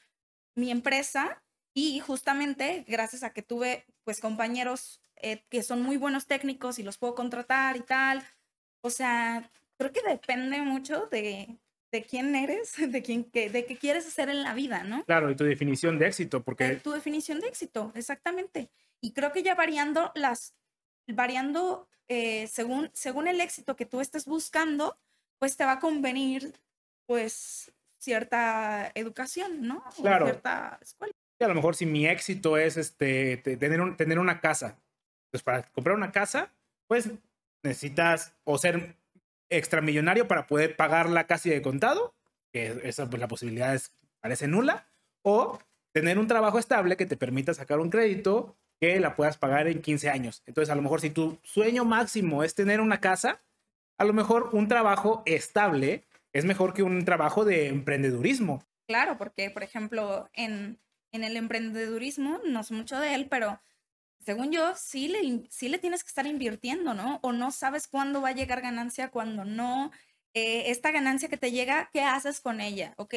mi empresa y justamente gracias a que tuve pues compañeros eh, que son muy buenos técnicos y los puedo contratar y tal. O sea, creo que depende mucho de, de quién eres, de, quién, que, de qué quieres hacer en la vida, ¿no? Claro, y tu definición de éxito, porque... tu definición de éxito, exactamente. Y creo que ya variando las, variando eh, según, según el éxito que tú estés buscando, pues te va a convenir, pues, cierta educación, ¿no? Claro. cierta escuela a lo mejor si mi éxito es este, tener, tener una casa, pues para comprar una casa, pues necesitas o ser extramillonario para poder pagar la casa de contado, que esa pues la posibilidad es, parece nula, o tener un trabajo estable que te permita sacar un crédito que la puedas pagar en 15 años. Entonces, a lo mejor si tu sueño máximo es tener una casa, a lo mejor un trabajo estable es mejor que un trabajo de emprendedurismo. Claro, porque, por ejemplo, en, en el emprendedurismo, no sé mucho de él, pero según yo, sí le, sí le tienes que estar invirtiendo, ¿no? O no sabes cuándo va a llegar ganancia, cuándo no. Eh, esta ganancia que te llega, ¿qué haces con ella? Ok,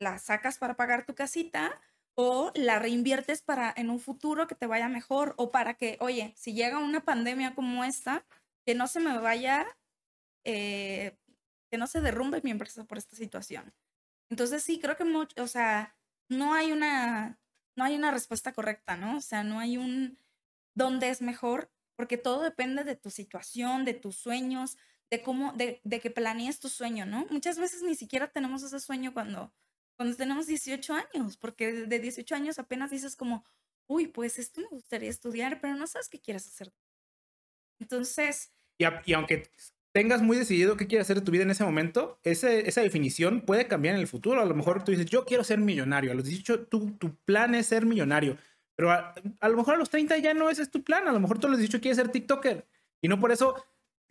la sacas para pagar tu casita o la reinviertes para en un futuro que te vaya mejor o para que, oye, si llega una pandemia como esta, que no se me vaya, eh, que no se derrumbe mi empresa por esta situación. Entonces sí, creo que mucho, o sea, no hay una, no hay una respuesta correcta, ¿no? O sea, no hay un dónde es mejor, porque todo depende de tu situación, de tus sueños, de cómo, de, de que planees tu sueño, ¿no? Muchas veces ni siquiera tenemos ese sueño cuando, cuando tenemos 18 años, porque de 18 años apenas dices como, uy, pues esto me gustaría estudiar, pero no sabes qué quieres hacer. Entonces... Y, y aunque tengas muy decidido qué quieres hacer de tu vida en ese momento, ese, esa definición puede cambiar en el futuro. A lo mejor tú dices, yo quiero ser millonario. A los 18, tu, tu plan es ser millonario. Pero a, lo mejor a los 30 ya no ese es tu plan. A lo mejor tú a los 18 quieres ser TikToker. Y no por eso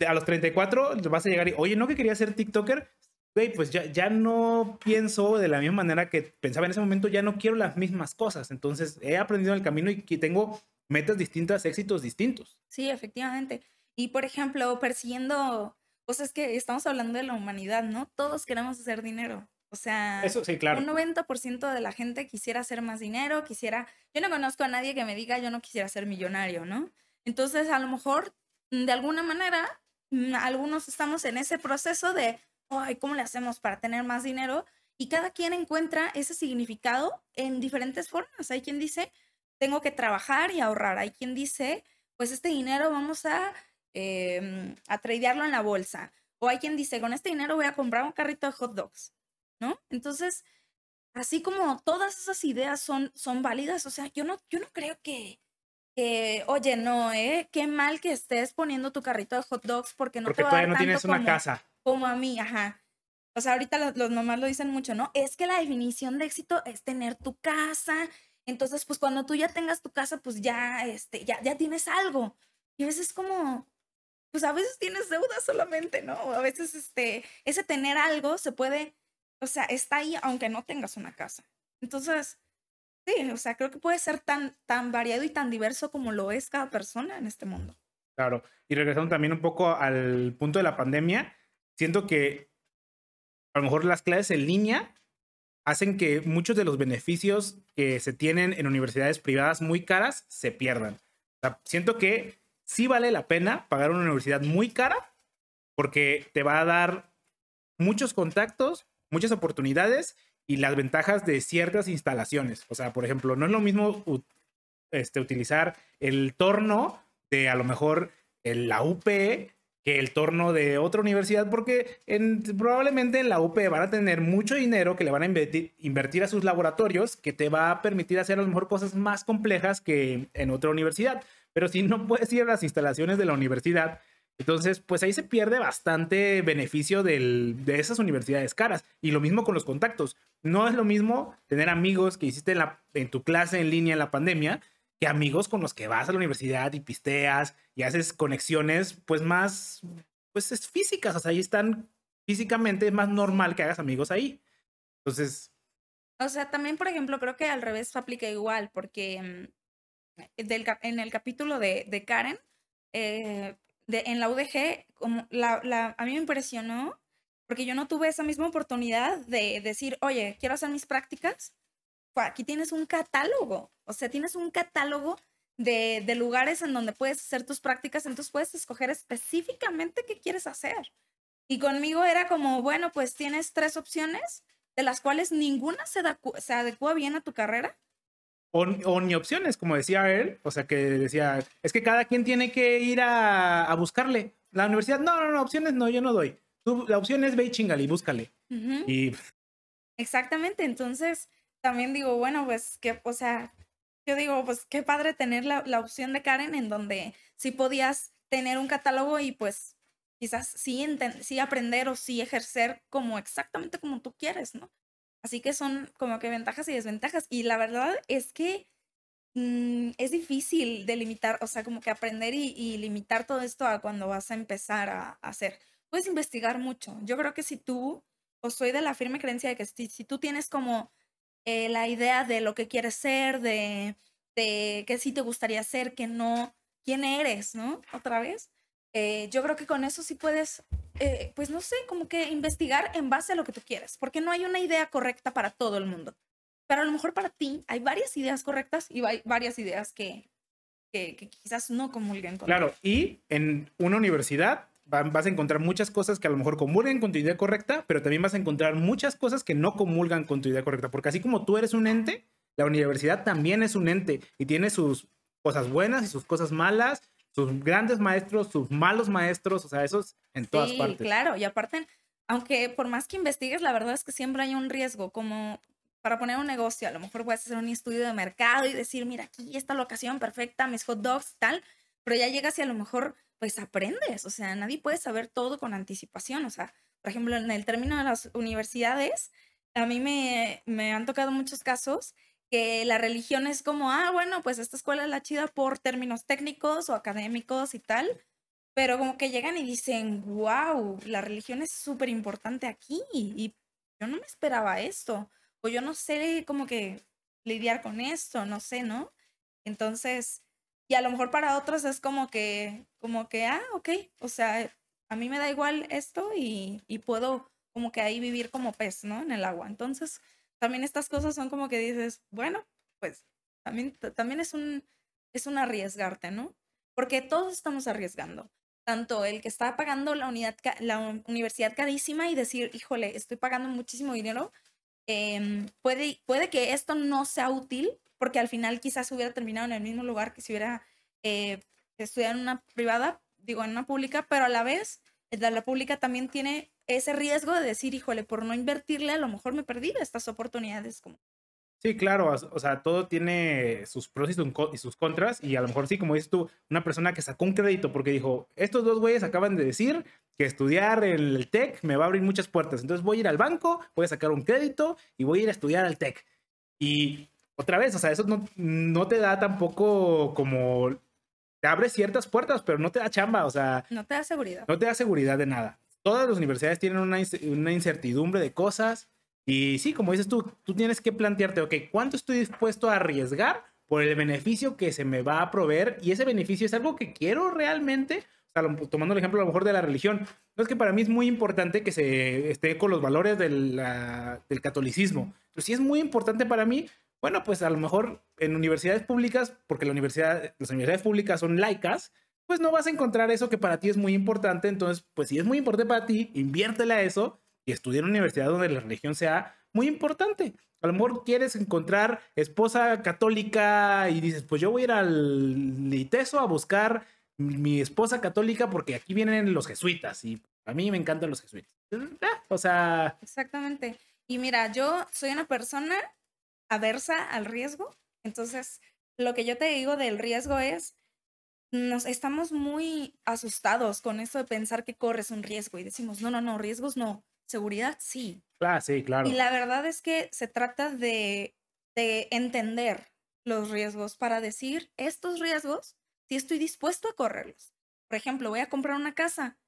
a los 34 vas a llegar y, oye, ¿no que quería ser TikToker? Güey, pues ya, ya no pienso de la misma manera que pensaba en ese momento, ya no quiero las mismas cosas. Entonces he aprendido en el camino y tengo metas distintas, éxitos distintos. Sí, efectivamente. Y por ejemplo, persiguiendo, pues es que estamos hablando de la humanidad, ¿no? Todos queremos hacer dinero. O sea, Eso, sí, claro. un 90% de la gente quisiera hacer más dinero, quisiera, yo no conozco a nadie que me diga yo no quisiera ser millonario, ¿no? Entonces, a lo mejor, mm, de alguna manera, mm, algunos estamos en ese proceso de, ay, ¿cómo le hacemos para tener más dinero? Y cada quien encuentra ese significado en diferentes formas. Hay quien dice, tengo que trabajar y ahorrar. Hay quien dice, pues este dinero vamos a eh, a tradearlo en la bolsa. O hay quien dice, con este dinero voy a comprar un carrito de hot dogs, ¿no? Entonces, así como todas esas ideas son, son válidas, o sea, yo no, yo no creo que, oye, no, ¿eh? Qué mal que estés poniendo tu carrito de hot dogs porque no porque te todavía no tienes una casa. Como a mí, ajá. O sea, ahorita los, los, mamás lo dicen mucho, ¿no? Es que la definición de éxito es tener tu casa. Entonces, pues cuando tú ya tengas tu casa, pues ya, este, ya, ya tienes algo. Y a veces como, pues a veces tienes deuda solamente, ¿no? A veces este, ese tener algo se puede, o sea, está ahí aunque no tengas una casa. Entonces, sí, o sea, creo que puede ser tan, tan variado y tan diverso como lo es cada persona en este mundo. Claro, y regresando también un poco al punto de la pandemia, siento que a lo mejor las clases en línea hacen que muchos de los beneficios que se tienen en universidades privadas muy caras se pierdan. Siento que sí vale la pena pagar una universidad muy cara porque te va a dar muchos contactos, muchas oportunidades y las ventajas de ciertas instalaciones. O sea, por ejemplo, no es lo mismo este, utilizar el torno de a lo mejor la UP que el torno de otra universidad, porque en, probablemente en la UP van a tener mucho dinero que le van a invertir, invertir, a sus laboratorios, que te va a permitir hacer a lo mejor cosas más complejas que en otra universidad. Pero si no puedes ir a las instalaciones de la universidad, entonces, pues ahí se pierde bastante beneficio del, de esas universidades caras. Y lo mismo con los contactos. No es lo mismo tener amigos que hiciste en, tu clase en línea en la pandemia que amigos con los que vas a la universidad y pisteas y haces conexiones, pues más, pues es físicas. O sea, ahí están físicamente, es más normal que hagas amigos ahí. Entonces... O sea, también, por ejemplo, creo que al revés aplica igual, porque mm, en el capítulo de, Karen, eh, en la UDG, a mí me impresionó porque yo no tuve esa misma oportunidad de decir, oye, quiero hacer mis prácticas. aquí tienes un catálogo, o sea, tienes un catálogo de, de, lugares en donde puedes hacer tus prácticas, entonces puedes escoger específicamente qué quieres hacer. Y conmigo era como, bueno, pues tienes tres opciones, de las cuales ninguna se, se adecua bien a tu carrera, o, ni opciones, como decía él, o sea, que decía, es que cada quien tiene que ir a, buscarle. La universidad, no, no, no, opciones no, yo no doy. la opción es ve y chingale búscale. Y... Exactamente, entonces también digo, bueno, pues que, o sea, yo digo, pues qué padre tener la, la opción de Karen en donde sí podías tener un catálogo y pues quizás sí, sí aprender o sí ejercer como exactamente como tú quieres, ¿no? Así que son como que ventajas y desventajas. Y la verdad es que mm, es difícil delimitar, o sea, como que aprender y, limitar todo esto a cuando vas a empezar a, hacer. Puedes investigar mucho. Yo creo que si tú, o soy de la firme creencia de que si, tú tienes como eh, la idea de lo que quieres ser, de, de qué sí te gustaría ser, que no, quién eres, ¿no? Otra vez. Eh, yo creo que con eso sí puedes eh, pues no sé, como que investigar en base a lo que tú quieres, porque no hay una idea correcta para todo el mundo. Pero a lo mejor para ti hay varias ideas correctas y hay varias ideas que, que, quizás no comulguen con Claro, y en una universidad vas a encontrar muchas cosas que a lo mejor comulgan con tu idea correcta, pero también vas a encontrar muchas cosas que no comulgan con tu idea correcta, porque así como tú eres un ente, la universidad también es un ente y tiene sus cosas buenas y sus cosas malas sus grandes maestros, sus malos maestros, o sea, esos en todas sí, partes. Claro, y aparte, aunque por más que investigues, la verdad es que siempre hay un riesgo, como para poner un negocio, a lo mejor puedes hacer un estudio de mercado y decir, mira, aquí está la ocasión perfecta, mis hot dogs, tal, pero ya llegas y a lo mejor pues aprendes, o sea, nadie puede saber todo con anticipación, o sea, por ejemplo, en el término de las universidades, a mí me, me han tocado muchos casos que la religión es como, ah, bueno, pues esta escuela es la chida por términos técnicos o académicos y tal, pero como que llegan y dicen, wow, la religión es súper importante aquí y yo no me esperaba esto, o yo no sé cómo que lidiar con esto, no sé, ¿no? Entonces, y a lo mejor para otros es como que, como que, ah, ok, o sea, a mí me da igual esto y, y puedo como que ahí vivir como pez, ¿no? En el agua. Entonces, también estas cosas son como que dices, bueno, pues también, también es, un, es un arriesgarte, ¿no? Porque todos estamos arriesgando. Tanto el que está pagando la, unidad, la universidad carísima y decir, híjole, estoy pagando muchísimo dinero, em, puede, puede que esto no sea útil, porque al final quizás hubiera terminado en el mismo lugar que si hubiera eh, estudiado en una privada, digo, en una pública, pero a la vez, la pública también tiene ese riesgo de decir, híjole, por no invertirle, a lo mejor me perdí estas oportunidades. Como... Sí, claro, o sea, todo tiene sus pros y sus contras, y a lo mejor sí, como dices tú, una persona que sacó un crédito porque dijo, estos dos güeyes acaban de decir que estudiar el TEC me va a abrir muchas puertas, entonces voy a ir al banco, voy a sacar un crédito y voy a ir a estudiar al TEC. Y otra vez, o sea, eso no, no te da tampoco como... Te abre ciertas puertas, pero no te da chamba, o sea... No te da seguridad. No te da seguridad de nada todas las universidades tienen una, incertidumbre de cosas. Y sí, como dices tú, tú tienes que plantearte, ok, ¿cuánto estoy dispuesto a arriesgar por el beneficio que se me va a proveer? Y ese beneficio es algo que quiero realmente. Tomando el ejemplo a lo mejor de la religión, no es que para mí es muy importante que se esté con los valores del, del catolicismo. Pero si es muy importante para mí, bueno, pues a lo mejor en universidades públicas, porque la universidad, las universidades públicas son laicas, pues no vas a encontrar eso que para ti es muy importante. Entonces, pues si es muy importante para ti, inviértela a eso y estudia en una universidad donde la religión sea muy importante. A lo mejor quieres encontrar esposa católica y dices, pues yo voy a ir al ITESO a buscar mi esposa católica porque aquí vienen los jesuitas y a mí me encantan los jesuitas. O sea... Exactamente. Y mira, yo soy una persona aversa al riesgo, entonces lo que yo te digo del riesgo es, nos estamos muy asustados con eso de pensar que corres un riesgo y decimos, no, no, no, riesgos no, seguridad sí. Claro, sí, claro. Y la verdad es que se trata de, de entender los riesgos para decir, estos riesgos, si estoy dispuesto a correrlos. Por ejemplo, voy a comprar una casa.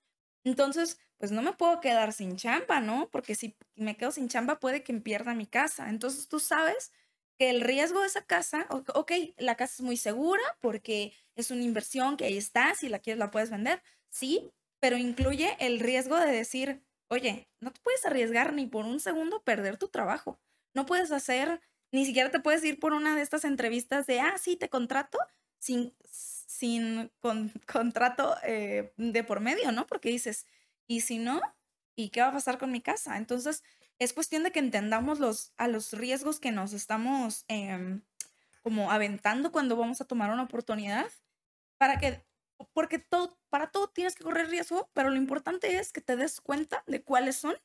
Entonces, pues no me puedo quedar sin chamba, ¿no? Porque si me quedo sin chamba puede que pierda mi casa. Entonces tú sabes que el riesgo de esa casa, ok, la casa es muy segura porque es una inversión que ahí está, si la quieres la puedes vender, sí, pero incluye el riesgo de decir, oye, no te puedes arriesgar ni por un segundo perder tu trabajo. No puedes hacer, ni siquiera te puedes ir por una de estas entrevistas de, ah, sí, te contrato sin, sin contrato eh, de por medio, ¿no? Porque dices, ¿y si no? ¿Y qué va a pasar con mi casa? Entonces, es cuestión de que entendamos los, a los riesgos que nos estamos em, como aventando cuando vamos a tomar una oportunidad para que porque todo, para todo tienes que correr riesgo, pero lo importante es que te des cuenta de cuáles son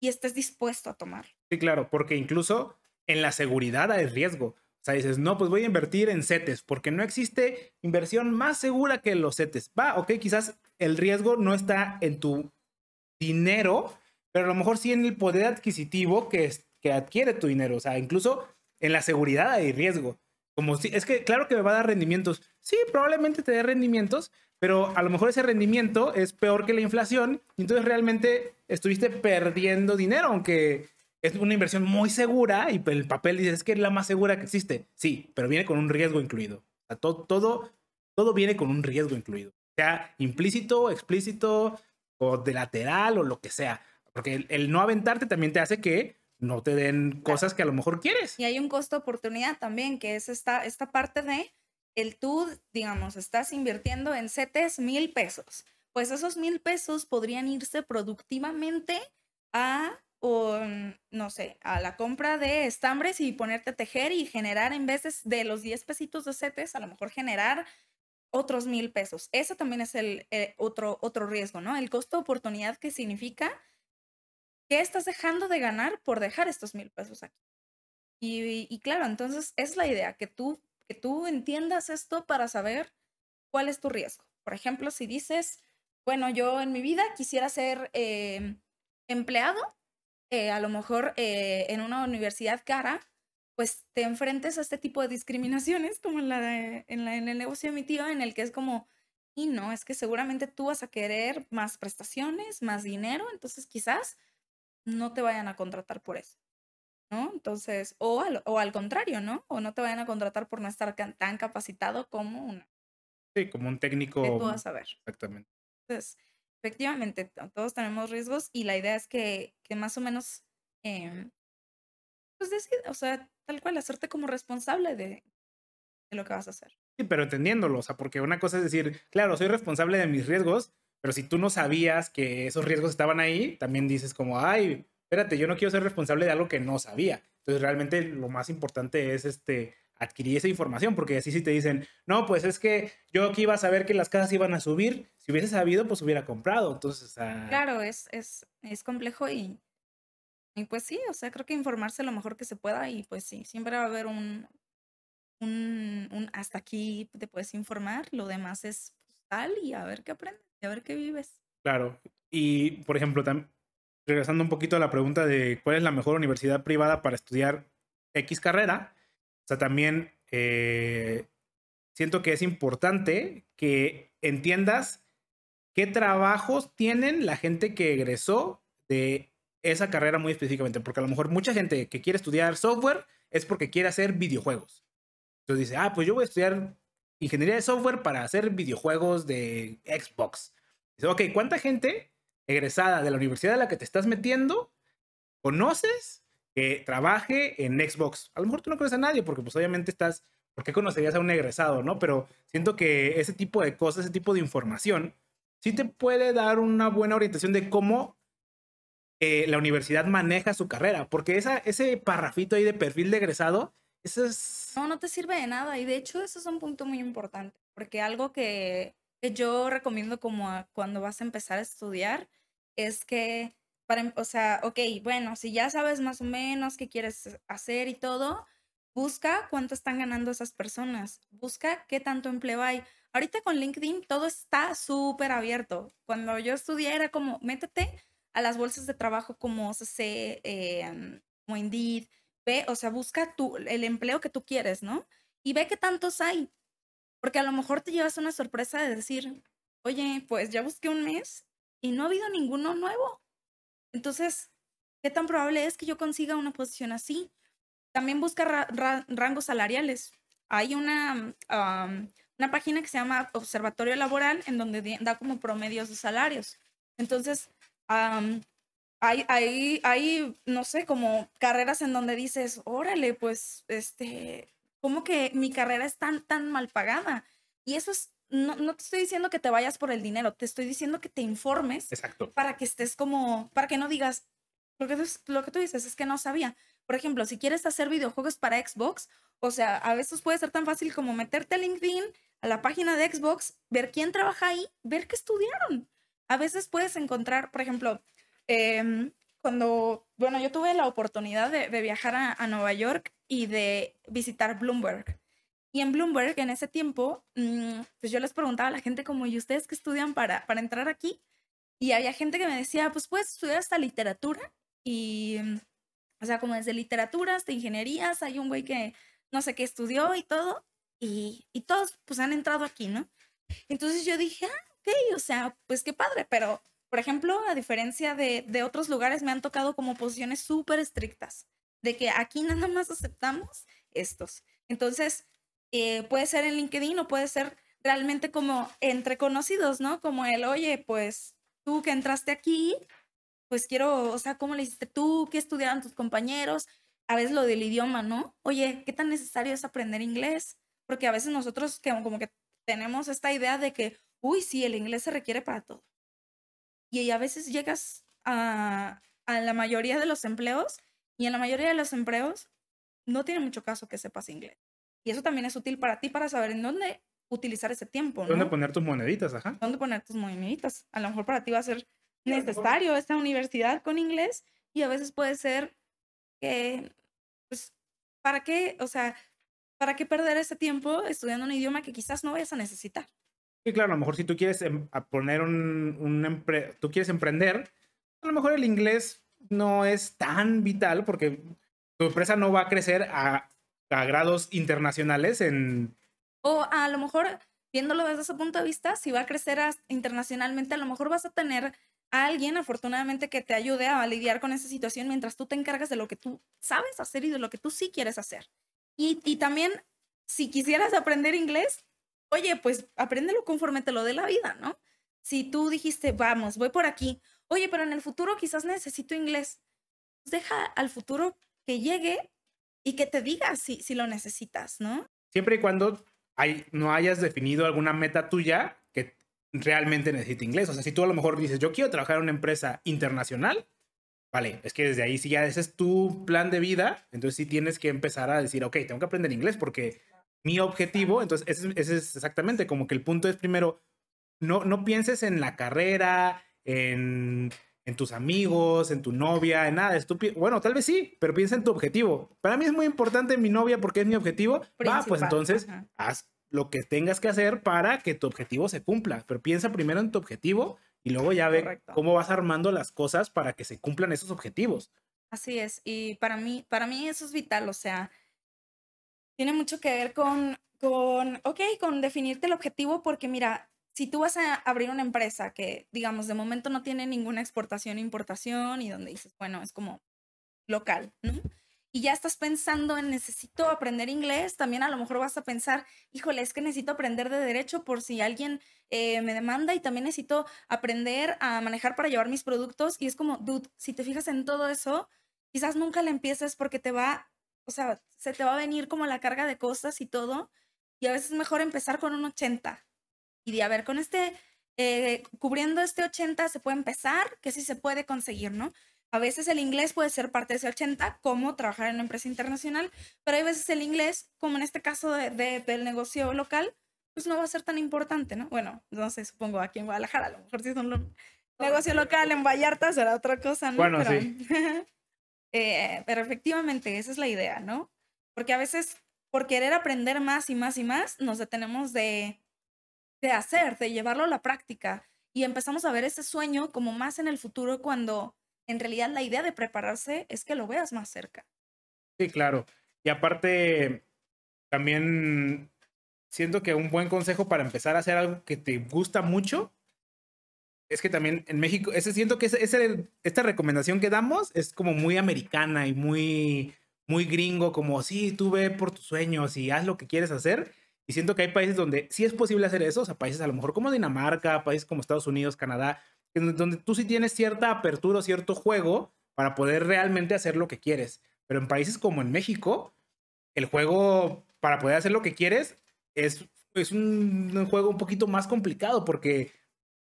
y estés dispuesto a tomar. Sí, claro, porque incluso en la seguridad hay riesgo. O sea, dices, no, pues voy a invertir en CETES, porque no existe inversión más segura que los CETES. Va, ok, quizás el riesgo no está en tu dinero, pero a lo mejor sí en el poder adquisitivo que, que adquiere tu dinero. O sea, incluso en la seguridad hay riesgo. Como si, es que claro que me va a dar rendimientos. Sí, probablemente te dé rendimientos, pero a lo mejor ese rendimiento es peor que la inflación y entonces realmente estuviste perdiendo dinero, aunque es una inversión muy segura y el papel dice es que es la más segura que existe. Sí, pero viene con un riesgo incluido. todo, todo, todo viene con un riesgo incluido. Sea implícito, explícito o de lateral o lo que sea. Porque el, el no aventarte también te hace que no te den cosas que a lo mejor quieres. Y hay un costo oportunidad también, que es esta, esta parte de el tú, digamos, estás invirtiendo en CETES mil pesos. Pues esos mil pesos podrían irse productivamente a, no sé, a la compra de estambres y ponerte a tejer y generar en vez de, los 10 pesitos de CETES, a lo mejor generar otros mil pesos. Ese también es el, eh, otro, otro riesgo, ¿no? El costo oportunidad que significa ¿qué estás dejando de ganar por dejar estos mil pesos aquí? Y, claro, entonces es la idea, que tú, que tú entiendas esto para saber cuál es tu riesgo. Por ejemplo, si dices, bueno, yo en mi vida quisiera ser em, empleado, eh, a lo mejor eh, en una universidad cara, pues te enfrentes a este tipo de discriminaciones, como en, la en, la, en el negocio de mi tío, en el que es como, y no, es que seguramente tú vas a querer más prestaciones, más dinero, entonces quizás no te vayan a contratar por eso, ¿no? Entonces, o al, o al contrario, ¿no? O no te vayan a contratar por no estar tan capacitado como una. Sí, como un técnico. Que tú vas a ver. Exactamente. Entonces, efectivamente, todos tenemos riesgos y la idea es que, que más o menos, eh, pues decir, o sea, tal cual, hacerte como responsable de, de lo que vas a hacer. Sí, pero entendiéndolo, o sea, porque una cosa es decir, claro, soy responsable de mis riesgos, pero si tú no sabías que esos riesgos estaban ahí, también dices como, ay, espérate, yo no quiero ser responsable de algo que no sabía. Entonces realmente lo más importante es este adquirir esa información, porque así si te dicen, no, pues es que yo aquí iba a saber que las casas iban a subir, si hubiese sabido, pues hubiera comprado. Entonces, claro, es, es, es complejo y, y pues sí, o sea, creo que informarse lo mejor que se pueda y pues sí, siempre va a haber un, un, un hasta aquí te puedes informar, lo demás es y a ver qué aprendes a ver qué vives. Claro. Y, por ejemplo, regresando un poquito a la pregunta de cuál es la mejor universidad privada para estudiar X carrera, o sea, también eh, siento que es importante que entiendas qué trabajos tienen la gente que egresó de esa carrera muy específicamente, porque a lo mejor mucha gente que quiere estudiar software es porque quiere hacer videojuegos. Entonces dice, ah, pues yo voy a estudiar ingeniería de software para hacer videojuegos de Xbox. Dice, ok, ¿cuánta gente egresada de la universidad a la que te estás metiendo conoces que trabaje en Xbox? A lo mejor tú no conoces a nadie porque pues obviamente estás, ¿por qué conocerías a un egresado, no? Pero siento que ese tipo de cosas, ese tipo de información, sí te puede dar una buena orientación de cómo eh, la universidad maneja su carrera, porque ese parrafito ahí de perfil de egresado No, no te sirve de nada. Y de hecho, eso es un punto muy importante. Porque algo que, que yo recomiendo como cuando vas a empezar a estudiar es que, para, em, o sea, ok, bueno, si ya sabes más o menos qué quieres hacer y todo, busca cuánto están ganando esas personas, busca qué tanto empleo hay. Ahorita con LinkedIn todo está súper abierto. Cuando yo estudié era como, métete a las bolsas de trabajo como CC, eh, como Indeed, ve, o sea, busca tu, el empleo que tú quieres, ¿no? Y ve qué tantos hay. Porque a lo mejor te llevas una sorpresa de decir, oye, pues ya busqué un mes y no ha habido ninguno nuevo. Entonces, ¿qué tan probable es que yo consiga una posición así? También busca rangos salariales. Hay una, una página que se llama Observatorio Laboral en donde da como promedios de salarios. Entonces, hay, hay, hay, no sé, como carreras en donde dices, órale, pues, este, ¿cómo que mi carrera es tan, tan mal pagada? Y eso es, no, no te estoy diciendo que te vayas por el dinero, te estoy diciendo que te informes. Exacto. Para que estés como, para que no digas, lo que, lo que tú dices es que no sabía. Por ejemplo, si quieres hacer videojuegos para Xbox, o sea, a veces puede ser tan fácil como meterte a LinkedIn, a la página de Xbox, ver quién trabaja ahí, ver qué estudiaron. A veces puedes encontrar, por ejemplo, Em, cuando, bueno, yo tuve la oportunidad de, viajar a, Nueva York y de visitar Bloomberg. Y en Bloomberg, en ese tiempo, mm, pues yo les preguntaba a la gente como, ¿y ustedes qué estudian para, para entrar aquí? Y había gente que me decía, pues puedes estudiar hasta literatura. Y, mm, o sea, como desde literatura hasta ingenierías, hay un güey que no sé qué estudió y todo. Y, y todos pues han entrado aquí, ¿no? Entonces yo dije, ah, ok, o sea, pues qué padre, pero por ejemplo, a diferencia de, otros lugares, me han tocado como posiciones súper estrictas, de que aquí nada más aceptamos estos. Entonces, eh, puede ser en LinkedIn o puede ser realmente como entre conocidos, ¿no? Como el, oye, pues tú que entraste aquí, pues quiero, o sea, ¿cómo le hiciste tú? ¿Qué estudiaron tus compañeros? A veces lo del idioma, ¿no? Oye, ¿qué tan necesario es aprender inglés? Porque a veces nosotros como que tenemos esta idea de que, uy, sí, el inglés se requiere para todo y a veces llegas a, a la mayoría de los empleos y en la mayoría de los empleos no tiene mucho caso que sepas inglés. Y eso también es útil para ti para saber en dónde utilizar ese tiempo. ¿no? ¿Dónde poner tus moneditas? Ajá. ¿Dónde poner tus moneditas? A lo mejor para ti va a ser necesario esta universidad con inglés y a veces puede ser que, pues, ¿para qué? O sea, ¿para qué perder ese tiempo estudiando un idioma que quizás no vayas a necesitar? Sí, claro, a lo mejor si tú quieres em, poner un, tú quieres emprender, a lo mejor el inglés no es tan vital porque tu empresa no va a crecer a, a grados internacionales en... O a lo mejor, viéndolo desde ese punto de vista, si va a crecer internacionalmente, a lo mejor vas a tener a alguien, afortunadamente, que te ayude a lidiar con esa situación mientras tú te encargas de lo que tú sabes hacer y de lo que tú sí quieres hacer. Y, y también, si quisieras aprender inglés, oye, pues apréndelo conforme te lo dé la vida, ¿no? Si tú dijiste, vamos, voy por aquí, oye, pero en el futuro quizás necesito inglés, pues deja al futuro que llegue y que te diga si, si lo necesitas, ¿no? Siempre y cuando no hayas definido alguna meta tuya que realmente necesite inglés. O sea, si tú a lo mejor dices, yo quiero trabajar en una empresa internacional, vale, es que desde ahí si ya ese es tu plan de vida, entonces sí tienes que empezar a decir, ok, tengo que aprender inglés porque mi objetivo, entonces ese, es exactamente como que el punto es primero, no, no pienses en la carrera, en, en tus amigos, en tu novia, en nada estúpido. Bueno, tal vez sí, pero piensa en tu objetivo. Para mí es muy importante mi novia porque es mi objetivo. Va, pues entonces haz lo que tengas que hacer para que tu objetivo se cumpla. Pero piensa primero en tu objetivo y luego ya ve cómo vas armando las cosas para que se cumplan esos objetivos. Así es. Y para mí, para mí eso es vital. O sea, tiene mucho que ver con, con, ok, con definirte el objetivo, porque mira, si tú vas a abrir una empresa que, digamos, de momento no tiene ninguna exportación, importación, y donde dices, bueno, es como local, ¿no? Y ya estás pensando en necesito aprender inglés, también a lo mejor vas a pensar, híjole, es que necesito aprender de derecho por si alguien eh, me demanda y también necesito aprender a manejar para llevar mis productos. Y es como, dude, si te fijas en todo eso, quizás nunca le empieces porque te va o sea, se te va a venir como la carga de cosas y todo, y a veces es mejor empezar con un 80 y de, a ver, con este, eh, cubriendo este 80 se puede empezar, que sí se puede conseguir, ¿no? A veces el inglés puede ser parte de ese 80, como trabajar en una empresa internacional, pero hay veces el inglés, como en este caso de, del negocio local, pues no va a ser tan importante, ¿no? Bueno, no sé, supongo aquí en Guadalajara, a lo mejor si es un negocio local en Vallarta será otra cosa, ¿no? Bueno, pero, sí. eh, pero efectivamente, esa es la idea, ¿no? Porque a veces, por querer aprender más y más y más, nos detenemos de, de hacer, de llevarlo a la práctica y empezamos a ver ese sueño como más en el futuro cuando en realidad la idea de prepararse es que lo veas más cerca. Sí, claro. Y aparte, también siento que un buen consejo para empezar a hacer algo que te gusta mucho es que también en México, ese siento que ese, esta recomendación que damos es como muy americana y muy, muy gringo, como sí, tú ve por tus sueños y haz lo que quieres hacer. Y siento que hay países donde sí es posible hacer eso, o sea, países a lo mejor como Dinamarca, países como Estados Unidos, Canadá, donde tú sí tienes cierta apertura cierto juego para poder realmente hacer lo que quieres. Pero en países como en México, el juego para poder hacer lo que quieres es, es un juego un poquito más complicado porque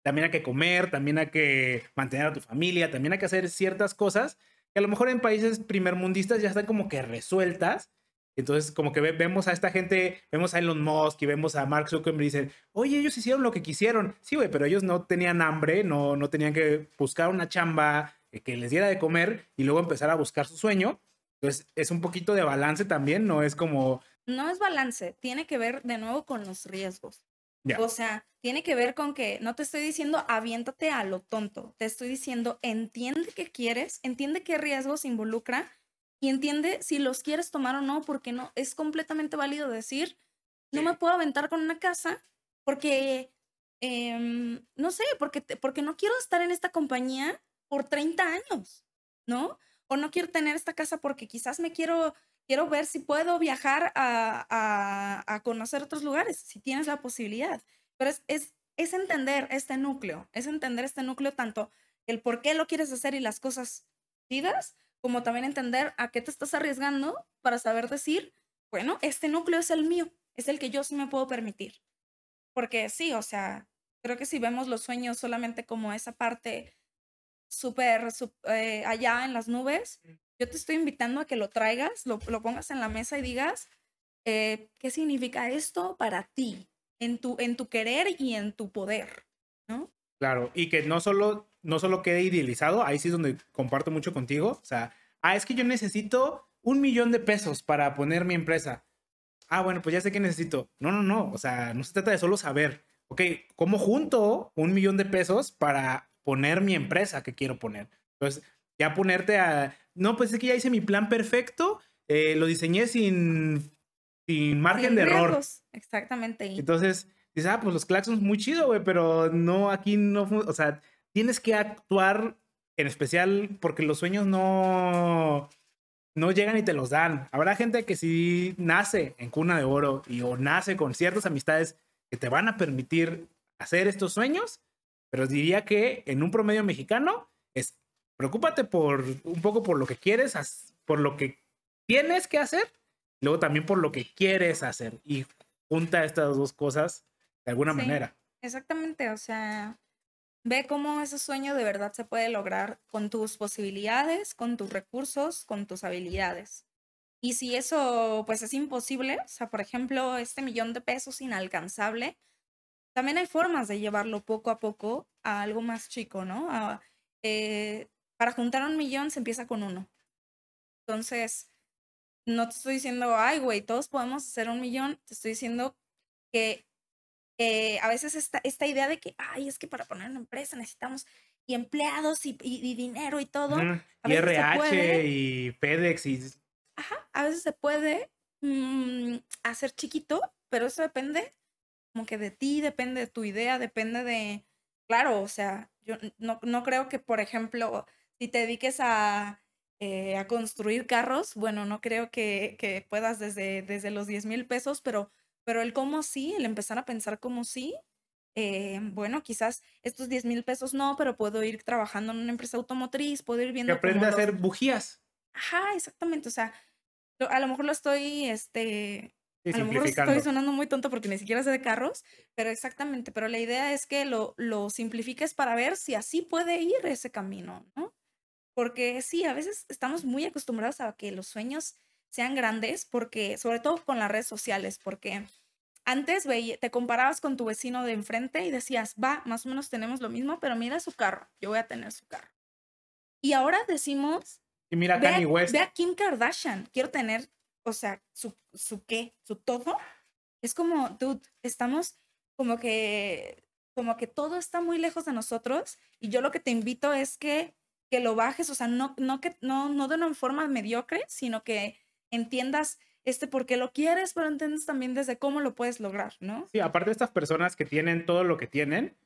también hay que comer, también hay que mantener a tu familia, también hay que hacer ciertas cosas que a lo mejor en países primermundistas ya están como que resueltas. Entonces, como que ve- vemos a esta gente, vemos a Elon Musk y vemos a Mark Zuckerberg y dicen, oye, ellos hicieron lo que quisieron. Sí, güey, pero ellos no tenían hambre, no, no tenían que buscar una chamba eh, que les diera de comer y luego empezar a buscar su sueño. Entonces, es un poquito de balance también, no es como, No es balance, tiene que ver de nuevo con los riesgos. O sea, tiene que ver con que no te estoy diciendo aviéntate a lo tonto, te estoy diciendo entiende qué quieres, entiende qué riesgos involucra y entiende si los quieres tomar o no, porque no es completamente válido decir, no me puedo aventar con una casa porque, em, no sé, porque, porque no quiero estar en esta compañía por 30 años, ¿no? O no quiero tener esta casa porque quizás me quiero, quiero ver si puedo viajar a, a, a conocer otros lugares, si tienes la posibilidad. Pero es, es, es entender este núcleo, es entender este núcleo tanto el por qué lo quieres hacer y las cosas chidas, como también entender a qué te estás arriesgando para saber decir, bueno, este núcleo es el mío, es el que yo sí me puedo permitir. Porque sí, o sea, creo que si vemos los sueños solamente como esa parte súper eh, allá en las nubes, yo te estoy invitando a que lo traigas, lo, lo pongas en la mesa y digas, eh, ¿qué significa esto para ti? En tu, en tu querer y en tu poder, ¿no? Claro, y que no solo, no solo quede idealizado, ahí sí es donde comparto mucho contigo. O sea, ah, es que yo necesito un millón de pesos para poner mi empresa. Ah, bueno, pues ya sé que necesito. No, no, no. O sea, no se trata de solo saber, ok, ¿cómo junto un millón de pesos para poner mi empresa que quiero poner? Entonces, ya ponerte a, no, pues es que ya hice mi plan perfecto, eh, lo diseñé sin, sin margen Sin de error. riesgos, Exactamente. y- Entonces, dices, ah, pues los claxons muy chido, güey, pero no, aquí no, o sea, tienes que actuar en especial porque los sueños no, no llegan y te los dan. Habrá gente que sí nace en cuna de oro y o nace con ciertas amistades que te van a permitir hacer estos sueños, pero diría que en un promedio mexicano es preocúpate por un poco por lo que quieres, por lo que tienes que hacer, luego también por lo que quieres hacer y junta estas dos cosas de alguna Sí. manera. Exactamente, o sea, ve cómo ese sueño de verdad se puede lograr con tus posibilidades, con tus recursos, con tus habilidades. Y si eso pues es imposible, o sea, por ejemplo, este millón de pesos inalcanzable, también hay formas de llevarlo poco a poco a algo más chico, ¿no? A- eh, para juntar un millón se empieza con uno. Entonces, no te estoy diciendo, ay, güey, todos podemos hacer un millón, te estoy diciendo que eh, a veces esta, esta idea de que, ay, es que para poner una empresa necesitamos y empleados y, y- y dinero y todo, a Y veces RH puede. y FedEx y ajá, a veces se puede mm, hacer chiquito, pero eso depende como que de ti, depende de tu idea, depende de, claro, o sea, yo no, no creo que, por ejemplo, si te dediques a, eh, a construir carros, bueno, no creo que, que puedas desde, desde los 10 mil pesos, pero, pero el cómo sí, el empezar a pensar como sí, eh, bueno, quizás estos 10 mil pesos no, pero puedo ir trabajando en una empresa automotriz, puedo ir que viendo aprende como a los- hacer bujías. Ajá, exactamente, o sea, a lo mejor lo estoy, este, Sí, a lo mejor estoy sonando muy tonto porque ni siquiera sé de carros, pero exactamente, pero la idea es que lo, lo simplifiques para ver si así puede ir ese camino, ¿no? Porque sí, a veces estamos muy acostumbrados a que los sueños sean grandes, porque, sobre todo con las redes sociales, porque antes veía, te comparabas con tu vecino de enfrente y decías, va, más o menos tenemos lo mismo, pero mira su carro, yo voy a tener su carro. Y ahora decimos, Y mira ve, Kanye West. ve a Kim Kardashian, quiero tener, o sea, su, su qué, su todo. Es como, dude, estamos como que, como que todo está muy lejos de nosotros y yo lo que te invito es que, que lo bajes, o sea, no, no, que, no, no de una forma mediocre, sino que entiendas este por qué lo quieres, pero entiendes también desde cómo lo puedes lograr, ¿no? Sí, aparte de estas personas que tienen todo lo que tienen,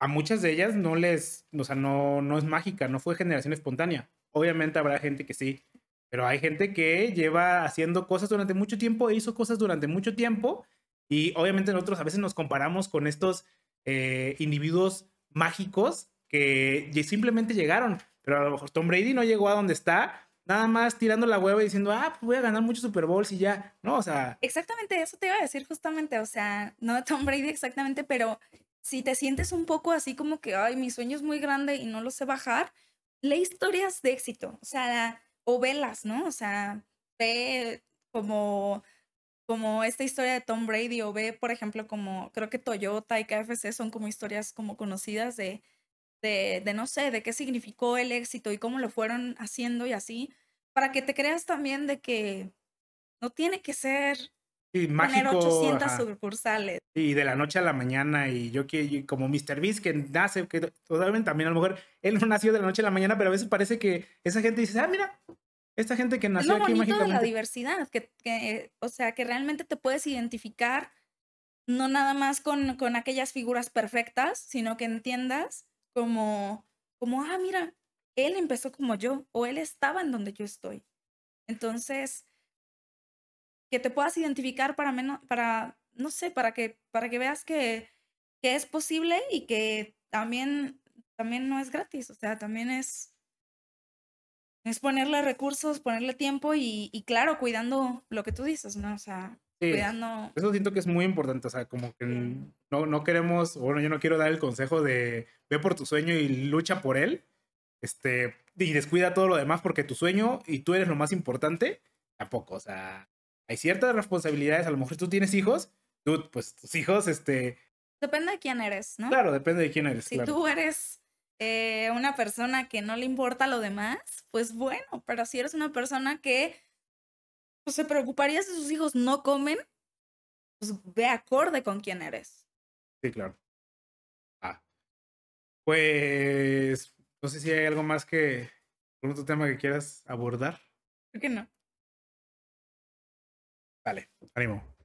a muchas de ellas no les, o sea, no, no es mágica, no fue generación espontánea. Obviamente habrá gente que sí, pero hay gente que lleva haciendo cosas durante mucho tiempo e hizo cosas durante mucho tiempo y obviamente nosotros a veces nos comparamos con estos eh, individuos mágicos que simplemente llegaron, pero a lo mejor Tom Brady no llegó a donde está, nada más tirando la hueva y diciendo, ah, pues voy a ganar muchos Super Bowls y ya, no, o sea, Exactamente, eso te iba a decir justamente, o sea, no Tom Brady exactamente, pero si te sientes un poco así como que, ay, mi sueño es muy grande y no lo sé bajar, lee historias de éxito, o sea, o velas, ¿no? O sea, ve como, como esta historia de Tom Brady o ve, por ejemplo, como creo que Toyota y KFC son como historias como conocidas de, de, de no sé, de qué significó el éxito y cómo lo fueron haciendo y así, para que te creas también de que no tiene que ser sí, tener mágico. 800 ajá. sucursales. Y de la noche a la mañana, y yo que como Mr. Beast que nace, que totalmente también a lo mejor él no nació de la noche a la mañana, pero a veces parece que esa gente dice, ah, mira, esta gente que Es nació lo aquí bonito de la diversidad, que, que, o sea, que realmente te puedes identificar no nada más con, con aquellas figuras perfectas, sino que entiendas como, como, ah, mira, él empezó como yo, o él estaba en donde yo estoy. Entonces, que te puedas identificar para menos, para, no sé, para que, para que veas que, que es posible y que también, también no es gratis, o sea, también es, es ponerle recursos, ponerle tiempo y, y claro, cuidando lo que tú dices, ¿no? O sea, Sí, cuidando. eso siento que es muy importante, o sea, como que no, no queremos, bueno, yo no quiero dar el consejo de ve por tu sueño y lucha por él, este, y descuida todo lo demás porque tu sueño y tú eres lo más importante, tampoco, o sea, hay ciertas responsabilidades, a lo mejor tú tienes hijos, tú, pues tus hijos, este, Depende de quién eres, ¿no? claro, depende de quién eres, Si claro. tú eres eh, una persona que no le importa lo demás, pues bueno, pero si eres una persona que pues, se preocuparía si sus hijos no comen, pues ve acorde con quién eres. Sí, claro. Ah. Pues no sé si hay algo más que algún otro tema que quieras abordar. ¿Por qué no? Vale, ánimo.